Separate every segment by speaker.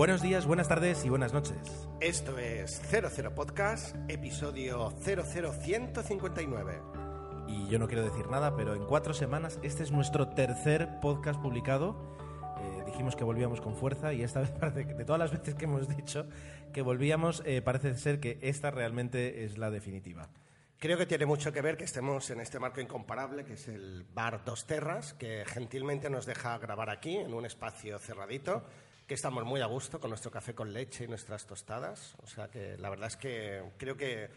Speaker 1: Buenos días, buenas tardes y buenas noches.
Speaker 2: Esto es 00 Podcast, episodio 00159.
Speaker 1: Y yo no quiero decir nada, pero en cuatro semanas este es nuestro tercer podcast publicado. Eh, dijimos que volvíamos con fuerza y esta vez parece que de todas las veces que hemos dicho que volvíamos, eh, parece ser que esta realmente es la definitiva.
Speaker 2: Creo que tiene mucho que ver que estemos en este marco incomparable, que es el Bar Dos Terras, que gentilmente nos deja grabar aquí, en un espacio cerradito, que estamos muy a gusto con nuestro café con leche y nuestras tostadas. O sea que la verdad es que creo que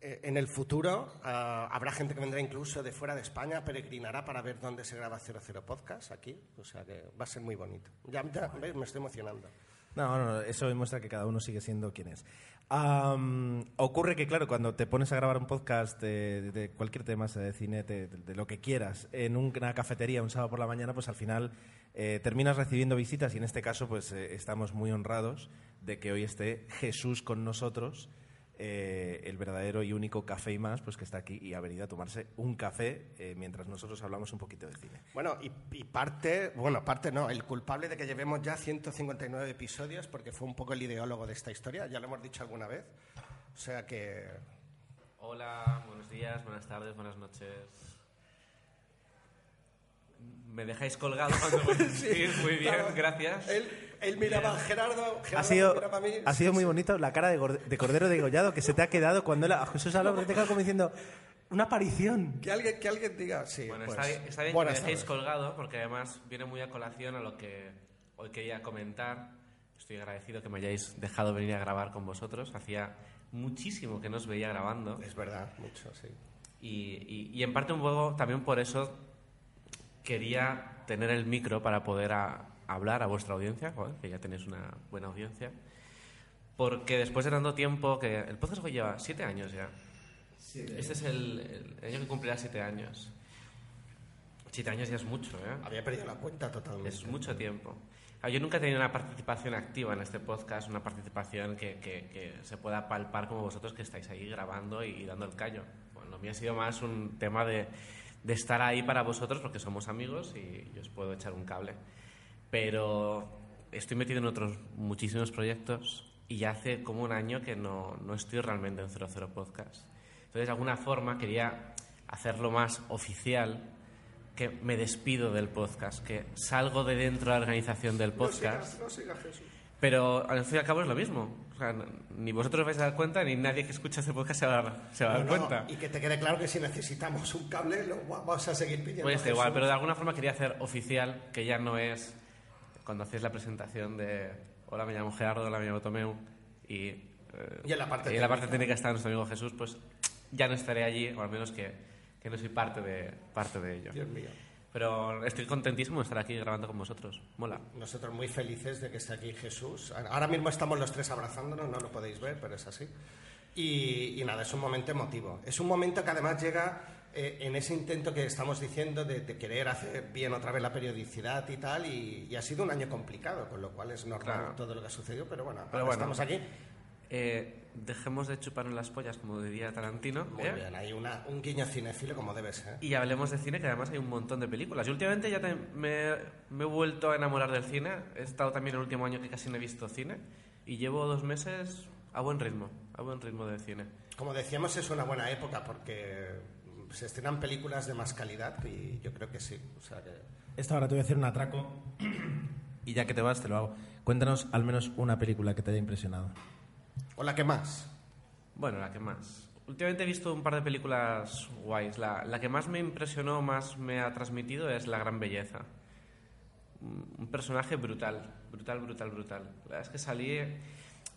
Speaker 2: eh, en el futuro ah, habrá gente que vendrá incluso de fuera de España, peregrinará para ver dónde se graba 00 Podcast aquí. O sea que va a ser muy bonito. Ya, ya, ¿ves? me estoy emocionando.
Speaker 1: No, no, eso demuestra que cada uno sigue siendo quien es. Am, ocurre que, claro, cuando te pones a grabar un podcast de, de cualquier tema, sea de cine, de, de lo que quieras, en una cafetería un sábado por la mañana, pues al final eh, terminas recibiendo visitas y en este caso, pues eh, estamos muy honrados de que hoy esté Jesús con nosotros, eh, el verdadero y único café y más, pues que está aquí y ha venido a tomarse un café eh, mientras nosotros hablamos un poquito de cine.
Speaker 2: Bueno, y, y parte, bueno, parte no, el culpable de que llevemos ya 159 episodios, porque fue un poco el ideólogo de esta historia, ya lo hemos dicho alguna vez. O sea que
Speaker 3: Hola, buenos días, buenas tardes, buenas noches. Me dejáis colgado cuando decir, muy bien,
Speaker 2: Claro,
Speaker 3: gracias.
Speaker 2: Él, él miraba a Gerardo, Gerardo
Speaker 1: Ha sido,
Speaker 2: miraba a mí.
Speaker 1: ha sido
Speaker 2: Sí,
Speaker 1: muy
Speaker 2: sí.
Speaker 1: bonito la cara de, de Cordero degollado que se te ha quedado cuando él, a Jesús porque te queda como diciendo una aparición.
Speaker 2: Que alguien, que alguien diga, sí.
Speaker 3: Bueno,
Speaker 2: pues,
Speaker 3: está bien, está bien que me dejéis
Speaker 2: tardes.
Speaker 3: colgado porque además viene muy a colación a lo que hoy quería comentar. Estoy agradecido que me hayáis dejado venir a grabar con vosotros. Hacía muchísimo que no os veía grabando.
Speaker 2: Es verdad, mucho, sí.
Speaker 3: Y, y- y en parte un poco también por eso quería tener el micro para poder a- hablar a vuestra audiencia, joder, que ya tenéis una buena audiencia. Porque después de tanto tiempo, que el podcast hoy lleva siete años ya. Este es el, el año que cumplirá siete años. Siete años ya es mucho, ¿eh?
Speaker 2: Había perdido la cuenta totalmente.
Speaker 3: Es mucho tiempo. Ah, Yo nunca he tenido una participación activa en este podcast, una participación que, que- que se pueda palpar como vosotros que estáis ahí grabando y, y dando el callo. Bueno, lo mío ha sido más un tema de, de estar ahí para vosotros porque somos amigos y yo os puedo echar un cable. Pero estoy metido en otros muchísimos proyectos y ya hace como un año que no, no estoy realmente en 00 Podcast. Entonces, de alguna forma quería hacerlo más oficial que me despido del podcast, que salgo de dentro de la organización del
Speaker 2: No sigas,
Speaker 3: podcast,
Speaker 2: no sigas, Jesús.
Speaker 3: Pero al fin y al cabo es lo mismo. O sea, ni vosotros os vais a dar cuenta, ni nadie que escucha este podcast se va a dar, se va a dar
Speaker 2: No, no,
Speaker 3: cuenta.
Speaker 2: Y que te quede claro que si necesitamos un cable, lo va- vamos a seguir pidiendo.
Speaker 3: Pues igual, pero de alguna forma quería hacer oficial que ya no es cuando hacéis la presentación de hola, me llamo Gerardo, hola, me llamo Tomeu y, eh,
Speaker 2: Y en la parte
Speaker 3: y en la parte
Speaker 2: técnica.
Speaker 3: técnica está nuestro amigo Jesús, pues ya no estaré allí, o al menos que, que no soy parte de, parte de ello.
Speaker 2: Dios mío.
Speaker 3: Pero estoy contentísimo de estar aquí grabando con vosotros. Mola.
Speaker 2: Nosotros muy felices de que esté aquí Jesús. Ahora mismo estamos los tres abrazándonos, no lo podéis ver, pero es así. Y, y nada, es un momento emotivo. Es un momento que además llega eh, en ese intento que estamos diciendo de, de querer hacer bien otra vez la periodicidad y tal, y, y ha sido un año complicado, con lo cual es normal
Speaker 3: Claro.
Speaker 2: todo lo que ha sucedido, pero bueno,
Speaker 3: Pero
Speaker 2: ahora
Speaker 3: bueno.
Speaker 2: estamos aquí.
Speaker 3: Eh, dejemos de chuparnos las pollas, como diría Tarantino.
Speaker 2: Muy
Speaker 3: ¿eh?
Speaker 2: bien, hay una, un guiño cinéfilo como debe ser.
Speaker 3: Y hablemos de cine, que además hay un montón de películas. Yo últimamente ya te- me, me he vuelto a enamorar del cine. He estado también el último año que casi no he visto cine. Y llevo dos meses a buen ritmo, a buen ritmo de cine.
Speaker 2: Como decíamos, es una buena época porque se estrenan películas de más calidad y yo creo que sí. O sea que
Speaker 1: Esta hora te voy a hacer un atraco y ya que te vas te lo hago. Cuéntanos al menos una película que te haya impresionado.
Speaker 2: Hola, ¿qué más?
Speaker 3: Bueno, la que más. Últimamente he visto un par de películas guays. La, la que más me impresionó, más me ha transmitido es La Gran Belleza. Un personaje brutal, brutal, brutal, brutal. La verdad es que salí...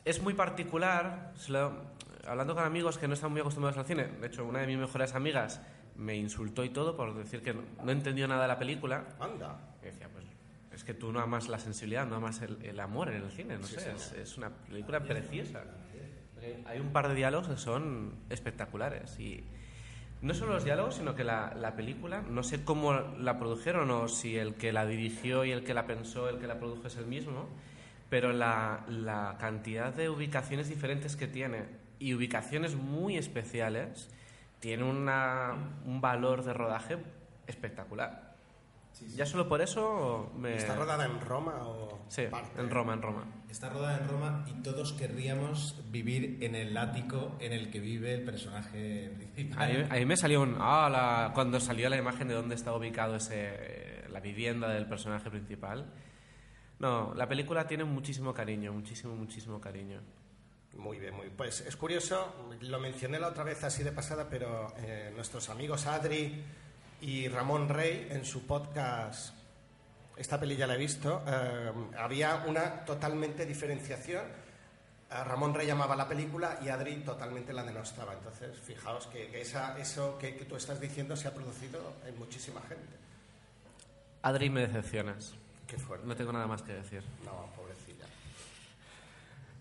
Speaker 3: Es muy particular, hablando con amigos que no están muy acostumbrados al cine. De hecho, una de mis mejores amigas me insultó y todo por decir que no, no entendió nada de la película.
Speaker 2: Anda.
Speaker 3: Y decía, pues es que tú no amas la sensibilidad, no amas el, el amor en el cine, no sé, es, es una película preciosa. Hay un par de diálogos que son espectaculares y no solo los diálogos, sino que la, la película, no sé cómo la produjeron o si el que la dirigió y el que la pensó, el que la produjo es el mismo, pero la, la cantidad de ubicaciones diferentes que tiene y ubicaciones muy especiales tiene una, un valor de rodaje espectacular. ¿Ya solo por eso me...
Speaker 2: ¿Está rodada en Roma o
Speaker 3: Sí,
Speaker 2: parte?
Speaker 3: en Roma, en Roma.
Speaker 1: Está rodada en Roma y todos querríamos vivir en el ático en el que vive el personaje principal.
Speaker 3: Ahí, ahí me salió un... Ah, la- cuando salió la imagen de dónde estaba ubicado ese, la vivienda del personaje principal. No, la película tiene muchísimo cariño, muchísimo, muchísimo cariño.
Speaker 2: Muy bien, muy bien. Pues es curioso, lo mencioné la otra vez así de pasada, pero eh, nuestros amigos Adri y Ramón Rey en su podcast, esta peli ya la he visto, eh, había una totalmente diferenciación. A Ramón Rey llamaba la película y Adri totalmente la denostaba. Entonces, fijaos que, que esa, eso que, que tú estás diciendo se ha producido en muchísima gente.
Speaker 3: Adri, me decepcionas.
Speaker 2: Qué fuerte.
Speaker 3: No tengo nada más que decir.
Speaker 2: No, pobrecilla.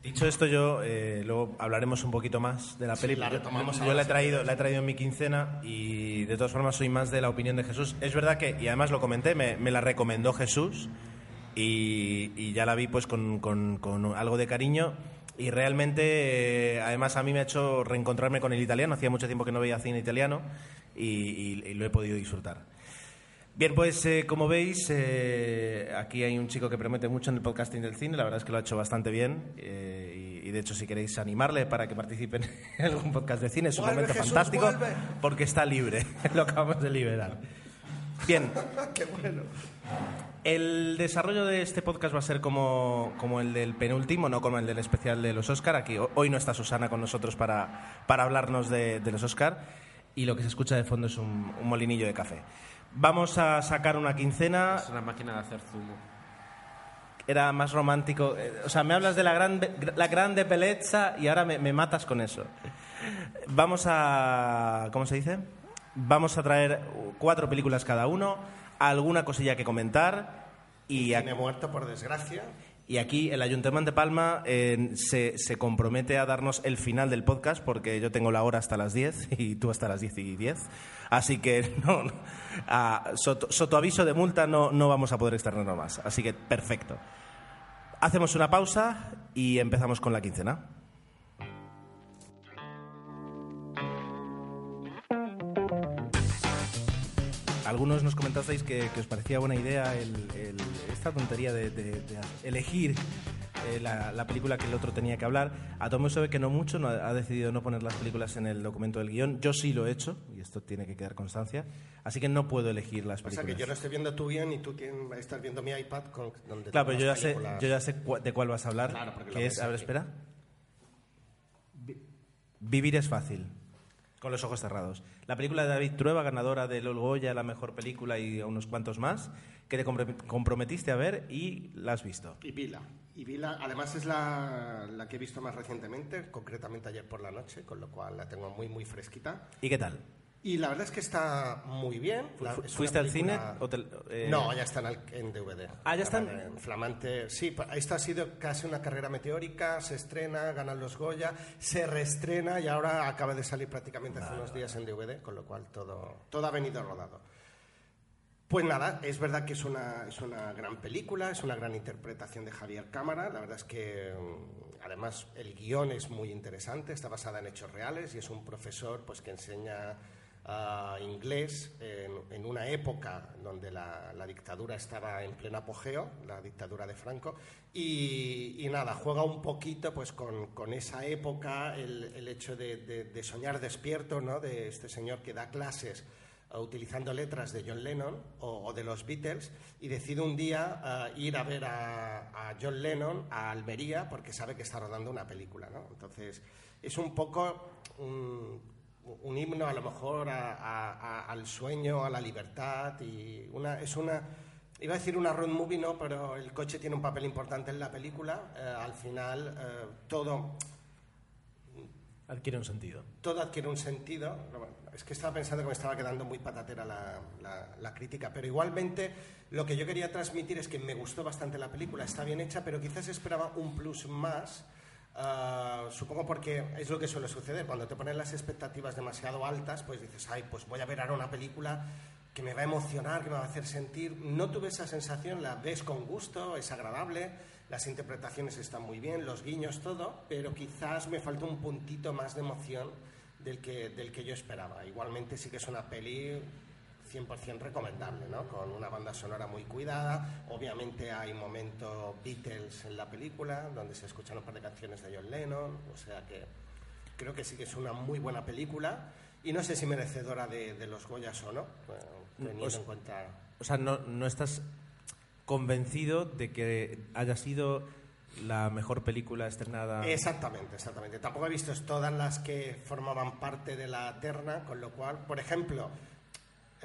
Speaker 1: Dicho esto, yo eh, luego hablaremos un poquito más de la
Speaker 2: Sí,
Speaker 1: peli.
Speaker 2: la
Speaker 1: Yo-
Speaker 2: retomamos
Speaker 1: yo la he traído, la he traído en mi quincena y de todas formas soy más de la opinión de Jesús. Es verdad que, y además lo comenté, me, me la recomendó Jesús y, y ya la vi pues con, con- con algo de cariño y realmente, eh, además a mí me ha hecho reencontrarme con el italiano. Hacía mucho tiempo que no veía cine italiano y, y- y lo he podido disfrutar. Bien, pues eh, como veis, eh, aquí hay un chico que promete mucho en el podcasting del cine, la verdad es que lo ha hecho bastante bien eh, y, y de hecho si queréis animarle para que participe en algún podcast de cine es un momento
Speaker 2: Jesús,
Speaker 1: fantástico
Speaker 2: vuelve.
Speaker 1: porque está libre, lo acabamos de liberar. Bien,
Speaker 2: Qué bueno.
Speaker 1: el desarrollo de este podcast va a ser como, como el del penúltimo, no como el del especial de los Oscar. Aquí ho- hoy no está Susana con nosotros para, para hablarnos de, de los Oscar y lo que se escucha de fondo es un, un molinillo de café. Vamos a sacar una quincena.
Speaker 3: Es una máquina de hacer zumo.
Speaker 1: Era más romántico. eh, O sea, me hablas de la, gran, la grande belleza y ahora me, me matas con eso. Vamos a... ¿Cómo se dice? Vamos a traer cuatro películas cada uno, alguna cosilla que comentar y, ac-
Speaker 2: Tiene muerto, por desgracia.
Speaker 1: Y aquí el Ayuntamiento de Palma eh, se, se compromete a darnos el final del podcast porque yo tengo la hora hasta las 10 y tú hasta las 10 y 10. Así que no, no, soto, sotoaviso de multa no, no vamos a poder externarnos más. Así que perfecto. Hacemos una pausa y empezamos con la quincena. Algunos nos comentasteis que, que os parecía buena idea el- el- esta tontería de, de- de elegir eh, la, la película que el otro tenía que hablar. Atomo sabe que no mucho, no ha, ha decidido no poner las películas en el documento del guion. Yo sí lo he hecho, y esto tiene que quedar constancia. Así que no puedo elegir las
Speaker 2: O sea
Speaker 1: películas.
Speaker 2: que yo no estoy viendo tu guion y tú tien- estás viendo mi iPad con, donde
Speaker 1: Claro, pero yo ya sé,
Speaker 2: películas.
Speaker 1: yo ya sé cua- de cuál vas a hablar.
Speaker 2: Claro, porque lo
Speaker 1: que es, a ver, espera. Vi- Vivir es fácil. Con los ojos cerrados. La película de David Trueba, ganadora del Goya, la mejor película y a unos cuantos más, que te comprometiste a ver y la has visto.
Speaker 2: Y Vila. Y Vila, además es la, la que he visto más recientemente, concretamente ayer por la noche, con lo cual la tengo muy, muy fresquita.
Speaker 1: ¿Y qué tal?
Speaker 2: Y la verdad es que está muy bien. La-
Speaker 1: ¿Fuiste al cine? o te- eh,
Speaker 2: No, ya están en DVD.
Speaker 1: Ah, ya están.
Speaker 2: En Flamante. Sí, esto ha sido casi una carrera meteórica. Se estrena, ganan los Goya, se reestrena y ahora acaba de salir prácticamente hace unos días en DVD, con lo cual todo, todo ha venido rodado. Pues nada, es verdad que es una, es una gran película, es una gran interpretación de Javier Cámara. La verdad es que, mm, además, el guion es muy interesante, está basada en hechos reales y es un profesor pues, que enseña ah, inglés en, en una época donde la, la dictadura estaba en pleno apogeo, la dictadura de Franco. Y, y nada, juega un poquito pues, con, con esa época, el, el hecho de, de- de soñar despierto, ¿no? de este señor que da clases uh, utilizando letras de John Lennon o, o de los Beatles y decide un día uh, ir a ver a, a John Lennon a Almería porque sabe que está rodando una película. ¿no? Entonces, es un poco un, un himno a lo mejor a- al sueño, a la libertad y una, es una... Iba a decir una road movie, no, pero el coche tiene un papel importante en la película. Eh, al final, eh, todo,
Speaker 1: Adquiere un sentido.
Speaker 2: todo adquiere un sentido. Bueno, es que estaba pensando que me estaba quedando muy patatera la, la- la crítica, pero igualmente lo que yo quería transmitir es que me gustó bastante la película, está bien hecha, pero quizás esperaba un plus más. Ah, supongo porque es lo que suele suceder. Cuando te ponen las expectativas demasiado altas, pues dices, ay, pues voy a ver ahora una película que me va a emocionar, que me va a hacer sentir. No tuve esa sensación, la ves con gusto, es agradable, las interpretaciones están muy bien, los guiños, todo, pero quizás me faltó un puntito más de emoción del que, del que yo esperaba. Igualmente sí que es una peli 100% recomendable, ¿no? Con una banda sonora muy cuidada. Obviamente hay momento Beatles en la película, donde se escuchan un par de canciones de John Lennon. O sea que creo que sí que es una muy buena película. Y no sé si merecedora de, de los Goyas o no, bueno, teniendo
Speaker 1: Os-
Speaker 2: en cuenta...
Speaker 1: O sea, no, no estás convencido de que haya sido la mejor película estrenada.
Speaker 2: Exactamente, exactamente. Tampoco he visto todas las que formaban parte de la terna, con lo cual, por ejemplo,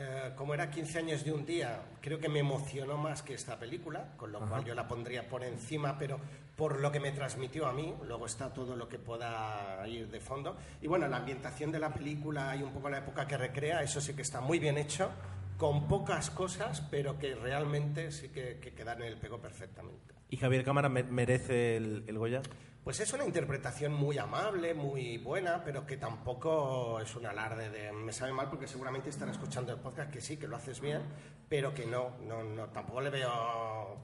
Speaker 2: eh, como era 15 años de un día, creo que me emocionó más que esta película, con lo cual yo la pondría por encima, pero por lo que me transmitió a mí, luego está todo lo que pueda ir de fondo. Y bueno, la ambientación de la película y un poco la época que recrea, eso sí que está muy bien hecho, con pocas cosas, pero que realmente sí que, que quedan en el pego perfectamente.
Speaker 1: ¿Y Javier Cámara me- merece el, el Goya?
Speaker 2: Pues es una interpretación muy amable, muy buena, pero que tampoco es un alarde de... Me sabe mal porque seguramente están escuchando el podcast que sí, que lo haces bien, pero que no, no, no tampoco le veo...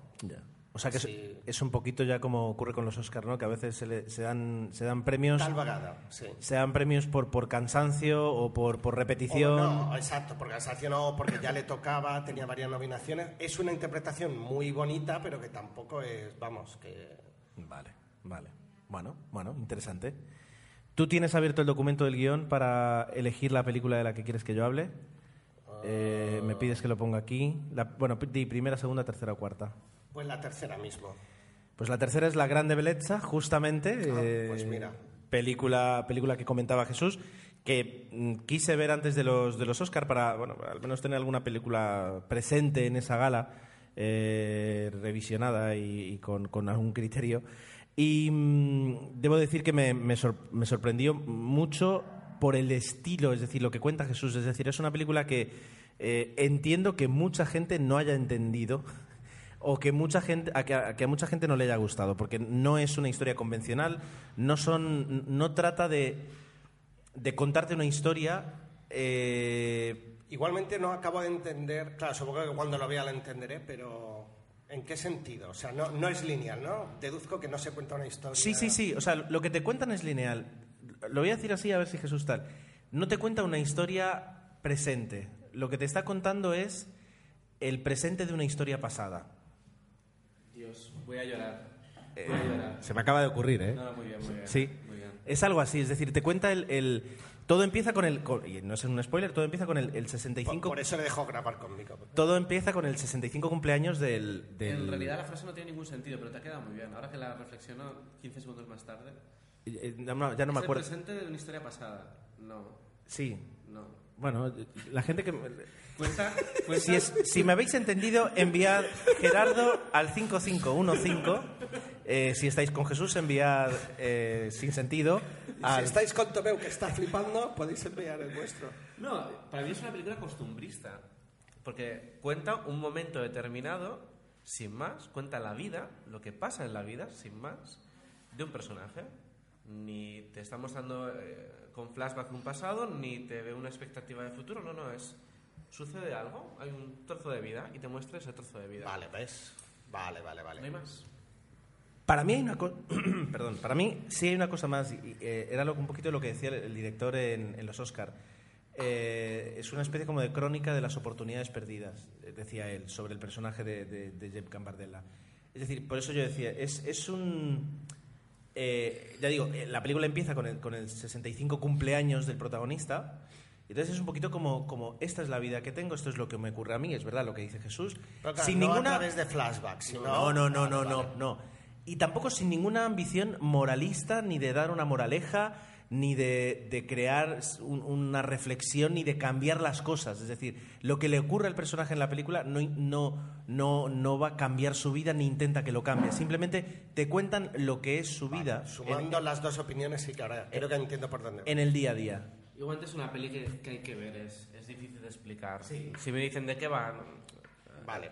Speaker 1: O sea que
Speaker 2: Sí.
Speaker 1: es, es un poquito ya como ocurre con los Oscars, ¿no? Que a veces se, le- se dan, se dan premios,
Speaker 2: Tal vagada, sí.
Speaker 1: se dan premios por, por cansancio o por, por repetición.
Speaker 2: O no, exacto, porque cansancio no, porque ya le tocaba, tenía varias nominaciones. Es una interpretación muy bonita, pero que tampoco es, vamos, que...
Speaker 1: Vale, vale. Bueno, bueno, interesante. ¿Tú tienes abierto el documento del guion para elegir la película de la que quieres que yo hable? Eh, me pides que lo ponga aquí. La- bueno, di primera, segunda, tercera o cuarta.
Speaker 2: Pues la tercera mismo.
Speaker 1: Pues la tercera es La Grande Bellezza, justamente.
Speaker 2: Ah,
Speaker 1: eh,
Speaker 2: pues mira.
Speaker 1: Película, película que comentaba Jesús, que mm, quise ver antes de los, de los Oscar para, bueno, al menos tener alguna película presente en esa gala, eh, revisionada y, y con, con algún criterio. Y mm, debo decir que me, sor- me sorprendió mucho por el estilo, es decir, lo que cuenta Jesús. Es decir, es una película que eh, entiendo que mucha gente no haya entendido o que mucha gente a que, a que a mucha gente no le haya gustado porque no es una historia convencional no son no trata de de contarte una historia eh,
Speaker 2: Igualmente no acabo de entender, claro, supongo que cuando lo vea lo entenderé, pero ¿en qué sentido? O sea, no, no es lineal, ¿no? Deduzco que no se cuenta una historia.
Speaker 1: sí sí sí o sea lo que te cuentan es lineal lo voy a decir así a ver si Jesús tal no te cuenta una historia presente lo que te está contando es el presente de una historia pasada
Speaker 3: Dios, voy a llorar.
Speaker 1: Eh,
Speaker 3: Voy a llorar.
Speaker 1: se me acaba de ocurrir eh
Speaker 3: No, no, muy bien, muy bien.
Speaker 1: Sí.
Speaker 3: Muy bien.
Speaker 1: Es algo así, es decir, te cuenta el... el- todo empieza con el... con- y no es un spoiler, todo empieza con el, el
Speaker 2: Por,
Speaker 1: 65...
Speaker 2: por eso le dejo grabar conmigo.
Speaker 1: Todo empieza con el 65 cumpleaños del... del-
Speaker 3: En realidad la frase no tiene ningún sentido, pero te ha quedado muy bien. Ahora que la reflexiono 15 segundos más tarde.
Speaker 1: Eh, no, no, ya no me
Speaker 3: ¿Es
Speaker 1: acuerdo.
Speaker 3: el presente de una historia pasada? No,
Speaker 1: Sí.
Speaker 3: No.
Speaker 1: Bueno, la gente que...
Speaker 3: Cuenta, cuenta
Speaker 1: Si, es- si me habéis entendido, enviad Gerardo al 5515. Eh, si estáis con Jesús, enviad eh, sin sentido
Speaker 2: Si estáis con Tomeu que está flipando, podéis enviar el vuestro.
Speaker 3: No, para mí es una película costumbrista. Porque cuenta un momento determinado, sin más, cuenta la vida, lo que pasa en la vida, sin más, de un personaje. Ni te está mostrando eh, con flashback un pasado, ni te ve una expectativa de futuro, no, no, es. Sucede algo, hay un trozo de vida y te muestra ese trozo de vida.
Speaker 2: Vale, ¿ves? Vale, vale,
Speaker 3: No hay
Speaker 2: vale.
Speaker 3: más.
Speaker 1: Para mí hay una cosa, perdón, para mí sí hay una cosa más. y, eh, era lo, un poquito lo que decía el, el director en, en los Oscar. Eh, es una especie como de crónica de las oportunidades perdidas, eh, decía él, sobre el personaje de, de, de Jeb Gambardella. Es decir, por eso yo decía, es, es un... eh, ya digo, eh, la película empieza con el, con el 65 cumpleaños del protagonista. Entonces es un poquito como, como, esta es la vida que tengo, esto es lo que me ocurre a mí, es verdad lo que dice Jesús.
Speaker 2: Pero claro,
Speaker 1: sin
Speaker 2: no
Speaker 1: ninguna...
Speaker 2: a través de flashbacks, sino...
Speaker 1: No, no, no, no, no,
Speaker 2: vale.
Speaker 1: no. Y tampoco sin ninguna ambición moralista, ni de dar una moraleja, ni de, de crear un- una reflexión, ni de cambiar las cosas. Es decir, lo que le ocurre al personaje en la película no, no, no, no va a cambiar su vida ni intenta que lo cambie. Simplemente te cuentan lo que es su vida en,
Speaker 2: Sumando las dos opiniones, sí que ahora creo que entiendo por dónde.
Speaker 1: en el día a día.
Speaker 3: Igualmente es una peli que, que hay que ver, es, es difícil de explicar. Si me dicen de qué va,
Speaker 2: Vale.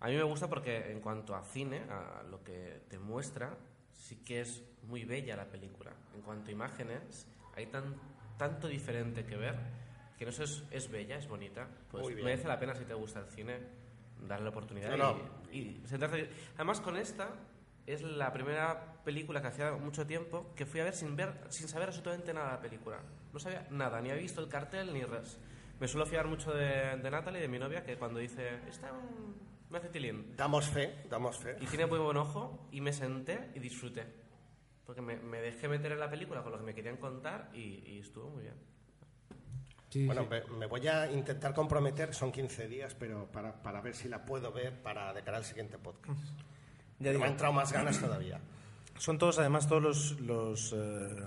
Speaker 3: A mí me gusta porque en cuanto a cine, a lo que te muestra, sí que es muy bella la película. En cuanto a imágenes, hay tan, tanto diferente que ver que no sé, es, es bella, es bonita. Pues merece la pena si te gusta el cine darle la oportunidad
Speaker 2: No, no.
Speaker 3: y, y. Además con esta es la primera película que hacía mucho tiempo que fui a ver sin ver, sin saber absolutamente nada de la película. No sabía nada, ni había visto el cartel ni res. Me suelo fiar mucho de, de Natalie, de mi novia, que cuando dice, está un... me hace tilín.
Speaker 2: Damos fe, damos fe.
Speaker 3: Y tiene muy buen ojo y me senté y disfruté. Porque me, me dejé meter en la película con lo que me querían contar y, y estuvo muy bien.
Speaker 4: Sí,
Speaker 2: Bueno,
Speaker 4: sí.
Speaker 2: me, me voy a intentar comprometer, son 15 días, pero para, para ver si la puedo ver para de cara al siguiente podcast.
Speaker 1: Ya
Speaker 2: me
Speaker 1: digo,
Speaker 2: han entrado más ganas todavía.
Speaker 1: son todos, además, todos los, los, eh,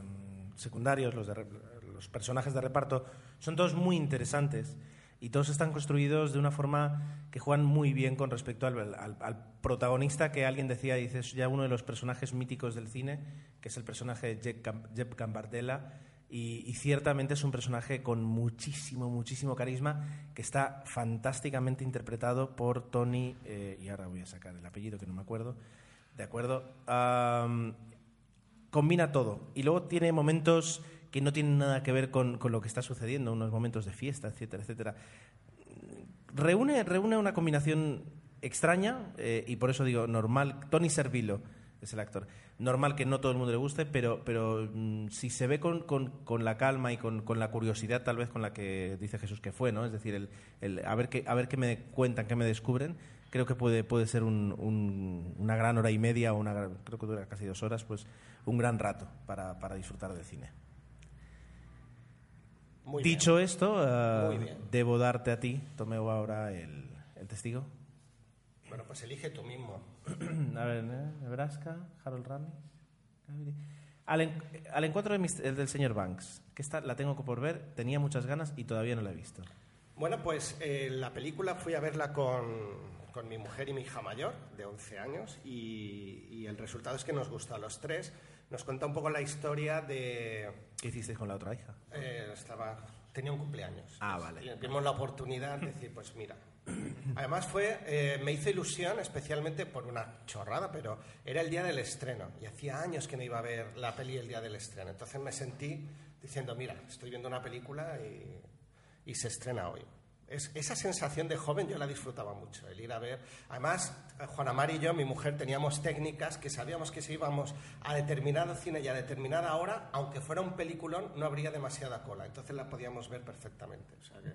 Speaker 1: secundarios, los, de los personajes de reparto, son todos muy interesantes y todos están construidos de una forma que juegan muy bien con respecto al, protagonista que alguien decía, dice, es ya uno de los personajes míticos del cine, que es el personaje de Jeb, Cam- Jeb Gambardella. Y, ciertamente es un personaje con muchísimo, muchísimo carisma que está fantásticamente interpretado por Tony, eh, y ahora voy a sacar el apellido que no me acuerdo, ¿de acuerdo? Combina todo. Y luego tiene momentos que no tienen nada que ver con, con lo que está sucediendo, unos momentos de fiesta, etcétera, etcétera. Reúne, reúne una combinación extraña eh, y por eso digo normal. Tony Servillo es el actor. Normal que no todo el mundo le guste, pero, pero mm, si se ve con, con- con la calma y con, con la curiosidad tal vez con la que dice Jesús que fue, ¿no? Es decir, el, el a, ver qué, a ver qué me cuentan, qué me descubren, creo que puede, puede ser un- un- una gran hora y media o una creo que dura casi dos horas, pues un gran rato para, para disfrutar del cine.
Speaker 2: Muy
Speaker 1: Dicho esto, eh,
Speaker 2: Muy bien.
Speaker 1: debo darte a ti, Tomeo ahora el, el testigo.
Speaker 2: bien. Bueno, pues elige tú mismo.
Speaker 1: A ver, ¿eh? Nebraska, Harold Ramis. Al, al encuentro de mis- el del señor Banks, que esta la tengo por ver, tenía muchas ganas y todavía no la he visto.
Speaker 2: Bueno, pues eh, la película fui a verla con, con mi mujer y mi hija mayor, de 11 años, y, y el resultado es que nos gustó a los tres. Nos cuenta un poco la historia de...
Speaker 1: ¿Qué hicisteis con la otra hija?
Speaker 2: eh, estaba, tenía un cumpleaños.
Speaker 1: Ah, vale.
Speaker 2: Y vimos la oportunidad de decir, pues mira. Además fue, eh, me hizo ilusión especialmente por una chorrada, pero era el día del estreno y hacía años que no iba a ver la peli el día del estreno. Entonces me sentí diciendo, mira, estoy viendo una película y, y se estrena hoy. Es, esa sensación de joven yo la disfrutaba mucho, el ir a ver. Además, Juana Mar y yo, mi mujer, teníamos técnicas que sabíamos que si íbamos a determinado cine y a determinada hora, aunque fuera un peliculón, no habría demasiada cola. Entonces la podíamos ver perfectamente. O sea que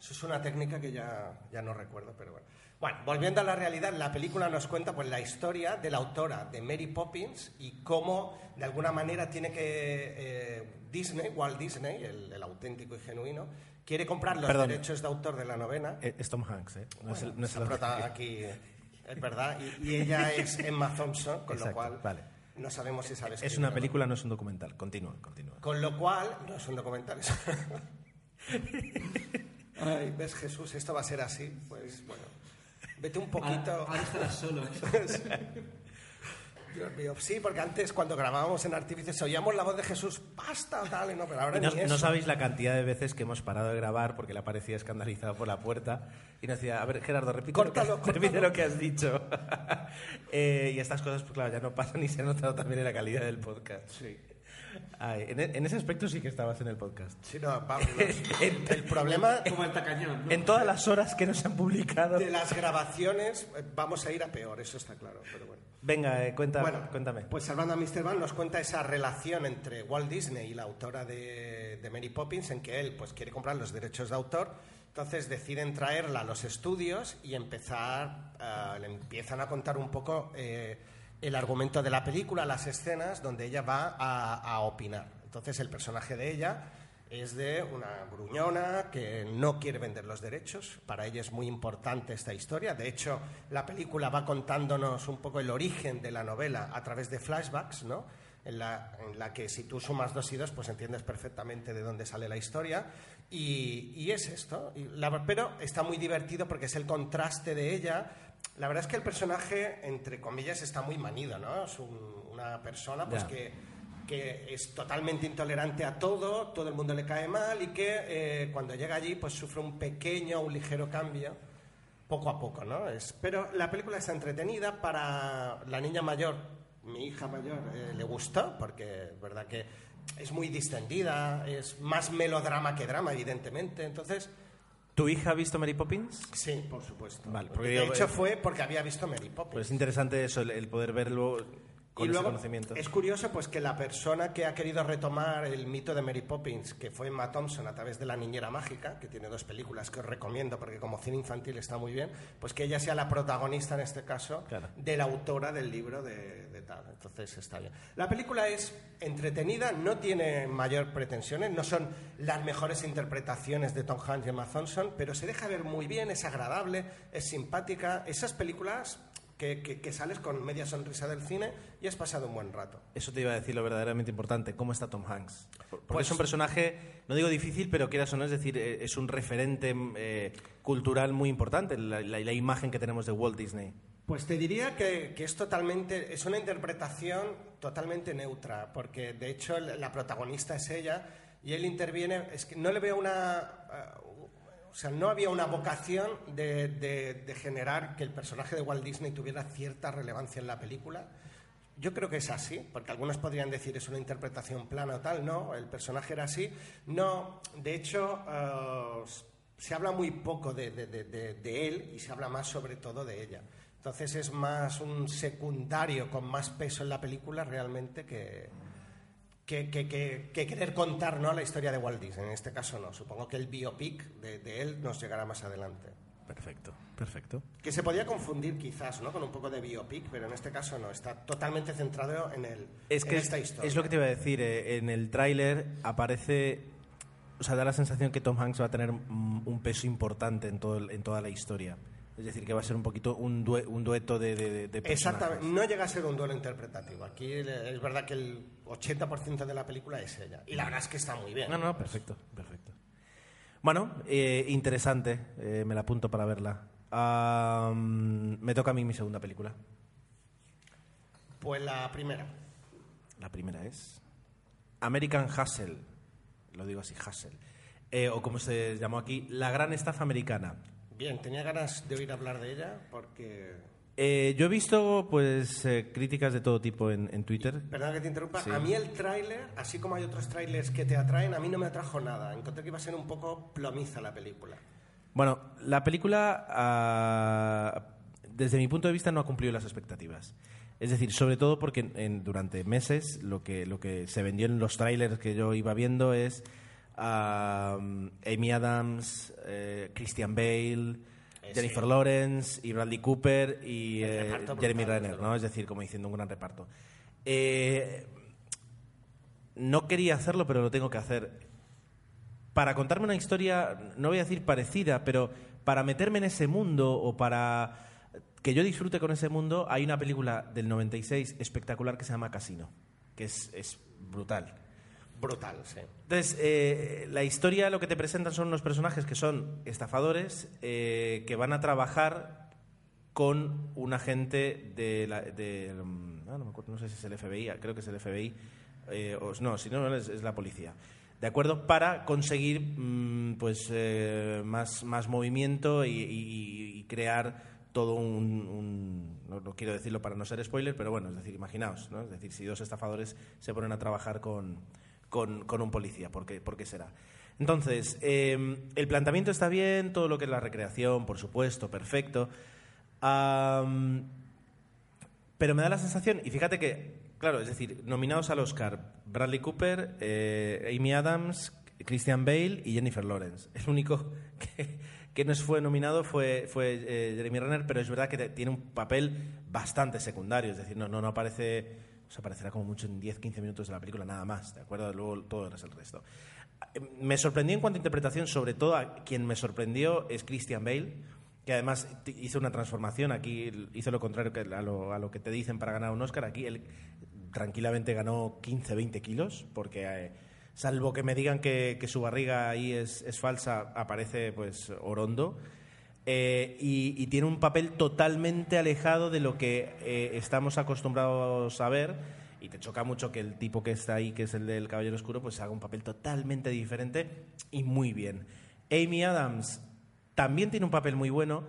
Speaker 2: eso es una técnica que ya, ya no recuerdo, pero bueno. Bueno, volviendo a la realidad, la película nos cuenta pues, la historia de la autora de Mary Poppins y cómo, de alguna manera, tiene que eh, Disney, Walt Disney, el, el auténtico y genuino, quiere comprar los
Speaker 1: Perdón.
Speaker 2: derechos de autor de la novena.
Speaker 1: Eh, Es Tom Hanks, ¿eh? No es el- no es el-
Speaker 2: prota aquí es verdad, y, y ella es Emma Thompson, con lo cual
Speaker 1: vale.
Speaker 2: no sabemos si sabes
Speaker 1: Es una película, no es un documental. Continúa, continúa.
Speaker 2: Con lo cual, no es un documental. Ay, ves Jesús, esto va a ser así, pues bueno. Vete un poquito.
Speaker 4: Ahora, ahora estarás solo. ¿eh?
Speaker 2: Dios mío, sí, porque antes cuando grabábamos en Artífices oíamos la voz de Jesús, basta, dale, no, pero ahora
Speaker 1: Y no,
Speaker 2: ni
Speaker 1: no sabéis la cantidad de veces que hemos parado de grabar porque le aparecía escandalizado por la puerta y nos decía, a ver, Gerardo, repite,
Speaker 2: Córtalo,
Speaker 1: lo, que, repite lo que has dicho. Eh, y estas cosas, pues claro, ya no pasan y se ha notado también en la calidad del podcast.
Speaker 2: Sí.
Speaker 1: Ay, en, e- en ese aspecto sí que estabas en el podcast.
Speaker 2: Sí, no, Pablo, el, el problema
Speaker 4: Como el tacañón. ¿no?
Speaker 1: En todas las horas que nos han publicado.
Speaker 2: de las grabaciones eh, vamos a ir a peor, eso está claro, pero bueno.
Speaker 1: Venga, eh, cuenta,
Speaker 2: Bueno,
Speaker 1: cuéntame.
Speaker 2: Pues Salvando a Mr. Van nos cuenta esa relación entre Walt Disney y la autora de, de Mary Poppins, en que él pues, quiere comprar los derechos de autor, entonces deciden traerla a los estudios y empezar, ah, le empiezan a contar un poco eh, el argumento de la película, las escenas donde ella va a, opinar. Entonces el personaje de ella es de una gruñona que no quiere vender los derechos. Para ella es muy importante esta historia. De hecho, la película va contándonos un poco el origen de la novela a través de flashbacks, ¿no? En la, en la que si tú sumas dos y dos, pues entiendes perfectamente de dónde sale la historia. Y, y es esto. La- pero está muy divertido porque es el contraste de ella. La verdad es que el personaje, entre comillas, está muy manido, ¿no? Es un- una persona pues
Speaker 1: Ya.
Speaker 2: que que es totalmente intolerante a todo, todo el mundo le cae mal y que eh, cuando llega allí pues sufre un pequeño, un ligero cambio, poco a poco, ¿no? Es, pero la película está entretenida para la niña mayor, mi hija mayor, eh, le gustó porque es verdad que es muy distendida, es más melodrama que drama, evidentemente, entonces...
Speaker 1: ¿Tu hija ha visto Mary Poppins?
Speaker 2: Sí, por supuesto.
Speaker 1: Vale, porque
Speaker 2: de hecho fue porque había visto Mary Poppins.
Speaker 1: Pues es interesante eso, el, el poder verlo con
Speaker 2: y
Speaker 1: ese
Speaker 2: luego
Speaker 1: conocimiento.
Speaker 2: es curioso pues que la persona que ha querido retomar el mito de Mary Poppins, que fue Emma Thompson a través de La Niñera Mágica, que tiene dos películas que os recomiendo porque como cine infantil está muy bien, pues que ella sea la protagonista en este caso
Speaker 1: Claro.
Speaker 2: de la autora del libro de, de tal. Entonces está bien. La película es entretenida, no tiene mayor pretensiones, no son las mejores interpretaciones de Tom Hanks y Emma Thompson, pero se deja ver muy bien, es agradable, es simpática. Esas películas que, que- que sales con media sonrisa del cine y has pasado un buen rato.
Speaker 1: Eso te iba a decir lo verdaderamente importante. ¿Cómo está Tom Hanks? Porque
Speaker 2: Pues-
Speaker 1: es un personaje, no digo difícil, pero quieras o no, es decir, eh, es un referente eh, cultural muy importante, la, la- la imagen que tenemos de Walt Disney.
Speaker 2: Pues te diría que, que es totalmente, es una interpretación totalmente neutra, porque de hecho la protagonista es ella y él interviene, es que no le veo una, eh, o sea, no había una vocación de, de- generar que el personaje de Walt Disney tuviera cierta relevancia en la película. Yo creo que es así, porque algunos podrían decir es una interpretación plana o tal, no, el personaje era así. No, de hecho, eh, se habla muy poco de él y se habla más sobre todo de ella. Entonces es más un secundario con más peso en la película realmente que, que, que- que- que querer contar ¿no? la historia de Walt Disney. En este caso no, supongo que el biopic de, de él nos llegará más adelante.
Speaker 1: Perfecto, perfecto.
Speaker 2: Que se podía confundir quizás ¿no? con un poco de biopic, pero en este caso no, está totalmente centrado en, el,
Speaker 1: Es que
Speaker 2: en
Speaker 1: es,
Speaker 2: esta historia.
Speaker 1: es lo que te iba a decir. eh, en el tráiler aparece, o sea, da la sensación que Tom Hanks va a tener un peso importante en, todo el- en toda la historia. Es decir, que va a ser un poquito un, due- un dueto de, de.
Speaker 2: Exactamente, no llega a ser un duelo interpretativo. Aquí es verdad que el 80% de la película es ella. Y la verdad es que está muy bien.
Speaker 1: No, no, perfecto, perfecto. Bueno, eh, interesante, eh, me la apunto para verla. Me toca a mí mi segunda película.
Speaker 2: Pues la primera.
Speaker 1: La primera es American Hustle, lo digo así, Hustle, Eh, o como se llamó aquí, La Gran Estafa Americana.
Speaker 2: Bien, tenía ganas de oír hablar de ella porque...
Speaker 1: Eh, yo he visto pues eh, críticas de todo tipo en, en Twitter.
Speaker 2: Perdona que te interrumpa.
Speaker 1: Sí.
Speaker 2: A mí el tráiler, así como hay otros tráilers que te atraen, a mí no me atrajo nada. Encontré que iba a ser un poco plomiza la película.
Speaker 1: Bueno, la película, ah, desde mi punto de vista, no ha cumplido las expectativas. Es decir, sobre todo porque en- en- durante meses lo que, lo que se vendió en los trailers que yo iba viendo es ah, Amy Adams, eh, Christian Bale,
Speaker 2: Eh,
Speaker 1: Jennifer
Speaker 2: sí.
Speaker 1: Lawrence y Bradley Cooper y eh, Jeremy Renner, ¿no? Es decir, como diciendo un gran reparto. No quería hacerlo, pero lo tengo que hacer para contarme una historia, no voy a decir parecida, pero para meterme en ese mundo o para que yo disfrute con ese mundo, hay una película del 96 espectacular que se llama Casino, que es, es brutal.
Speaker 2: Brutal, sí.
Speaker 1: Entonces, eh, la historia lo que te presentan son unos personajes que son estafadores eh, que van a trabajar con un agente de la, mm, ah, no, me acuerdo, no sé si es el FBI, creo que es el FBI, eh, o, no, si no es, es la policía. ¿De acuerdo? Para conseguir mm, pues, más, más movimiento y, crear todo un... un- no, no quiero decirlo para no ser spoiler, pero bueno, es decir, imaginaos, ¿no? Es decir, si dos estafadores se ponen a trabajar con, con, con un policía, ¿por qué, por qué será? Entonces, eh, el planteamiento está bien, todo lo que es la recreación, por supuesto, perfecto. Pero me da la sensación, y fíjate que, claro, es decir, nominados al Oscar, Bradley Cooper, eh, Amy Adams, Christian Bale y Jennifer Lawrence. El único que, que no fue nominado fue, fue eh, Jeremy Renner, pero es verdad que tiene un papel bastante secundario, es decir, no, no, no aparece, o sea, aparecerá como mucho en 10-15 minutos de la película, nada más, ¿de acuerdo? Luego todo es el resto. Me sorprendió en cuanto a interpretación, sobre todo a quien me sorprendió es Christian Bale, que además hizo una transformación, aquí hizo lo contrario que a lo, que te dicen para ganar un Oscar, aquí él tranquilamente ganó 15, 20 kilos, porque eh, salvo que me digan que, que su barriga ahí es, es falsa, aparece pues orondo. Eh, y, y tiene un papel totalmente alejado de lo que eh, estamos acostumbrados a ver. Y te choca mucho que el tipo que está ahí, que es el del Caballero Oscuro, pues haga un papel totalmente diferente y muy bien. Amy Adams también tiene un papel muy bueno.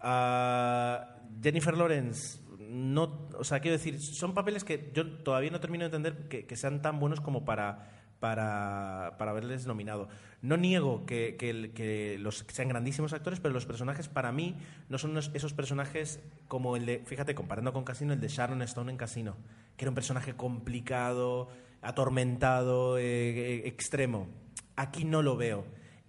Speaker 1: Ah, Jennifer Lawrence, no, o sea, quiero decir, son papeles que yo todavía no termino de entender que, que sean tan buenos como para, para, para haberles nominado. No niego que, que que los sean grandísimos actores, pero los personajes para mí no son esos personajes como el de, fíjate, comparando con Casino, el de Sharon Stone en Casino, que era un personaje complicado, atormentado, eh, eh, extremo. Aquí no lo veo.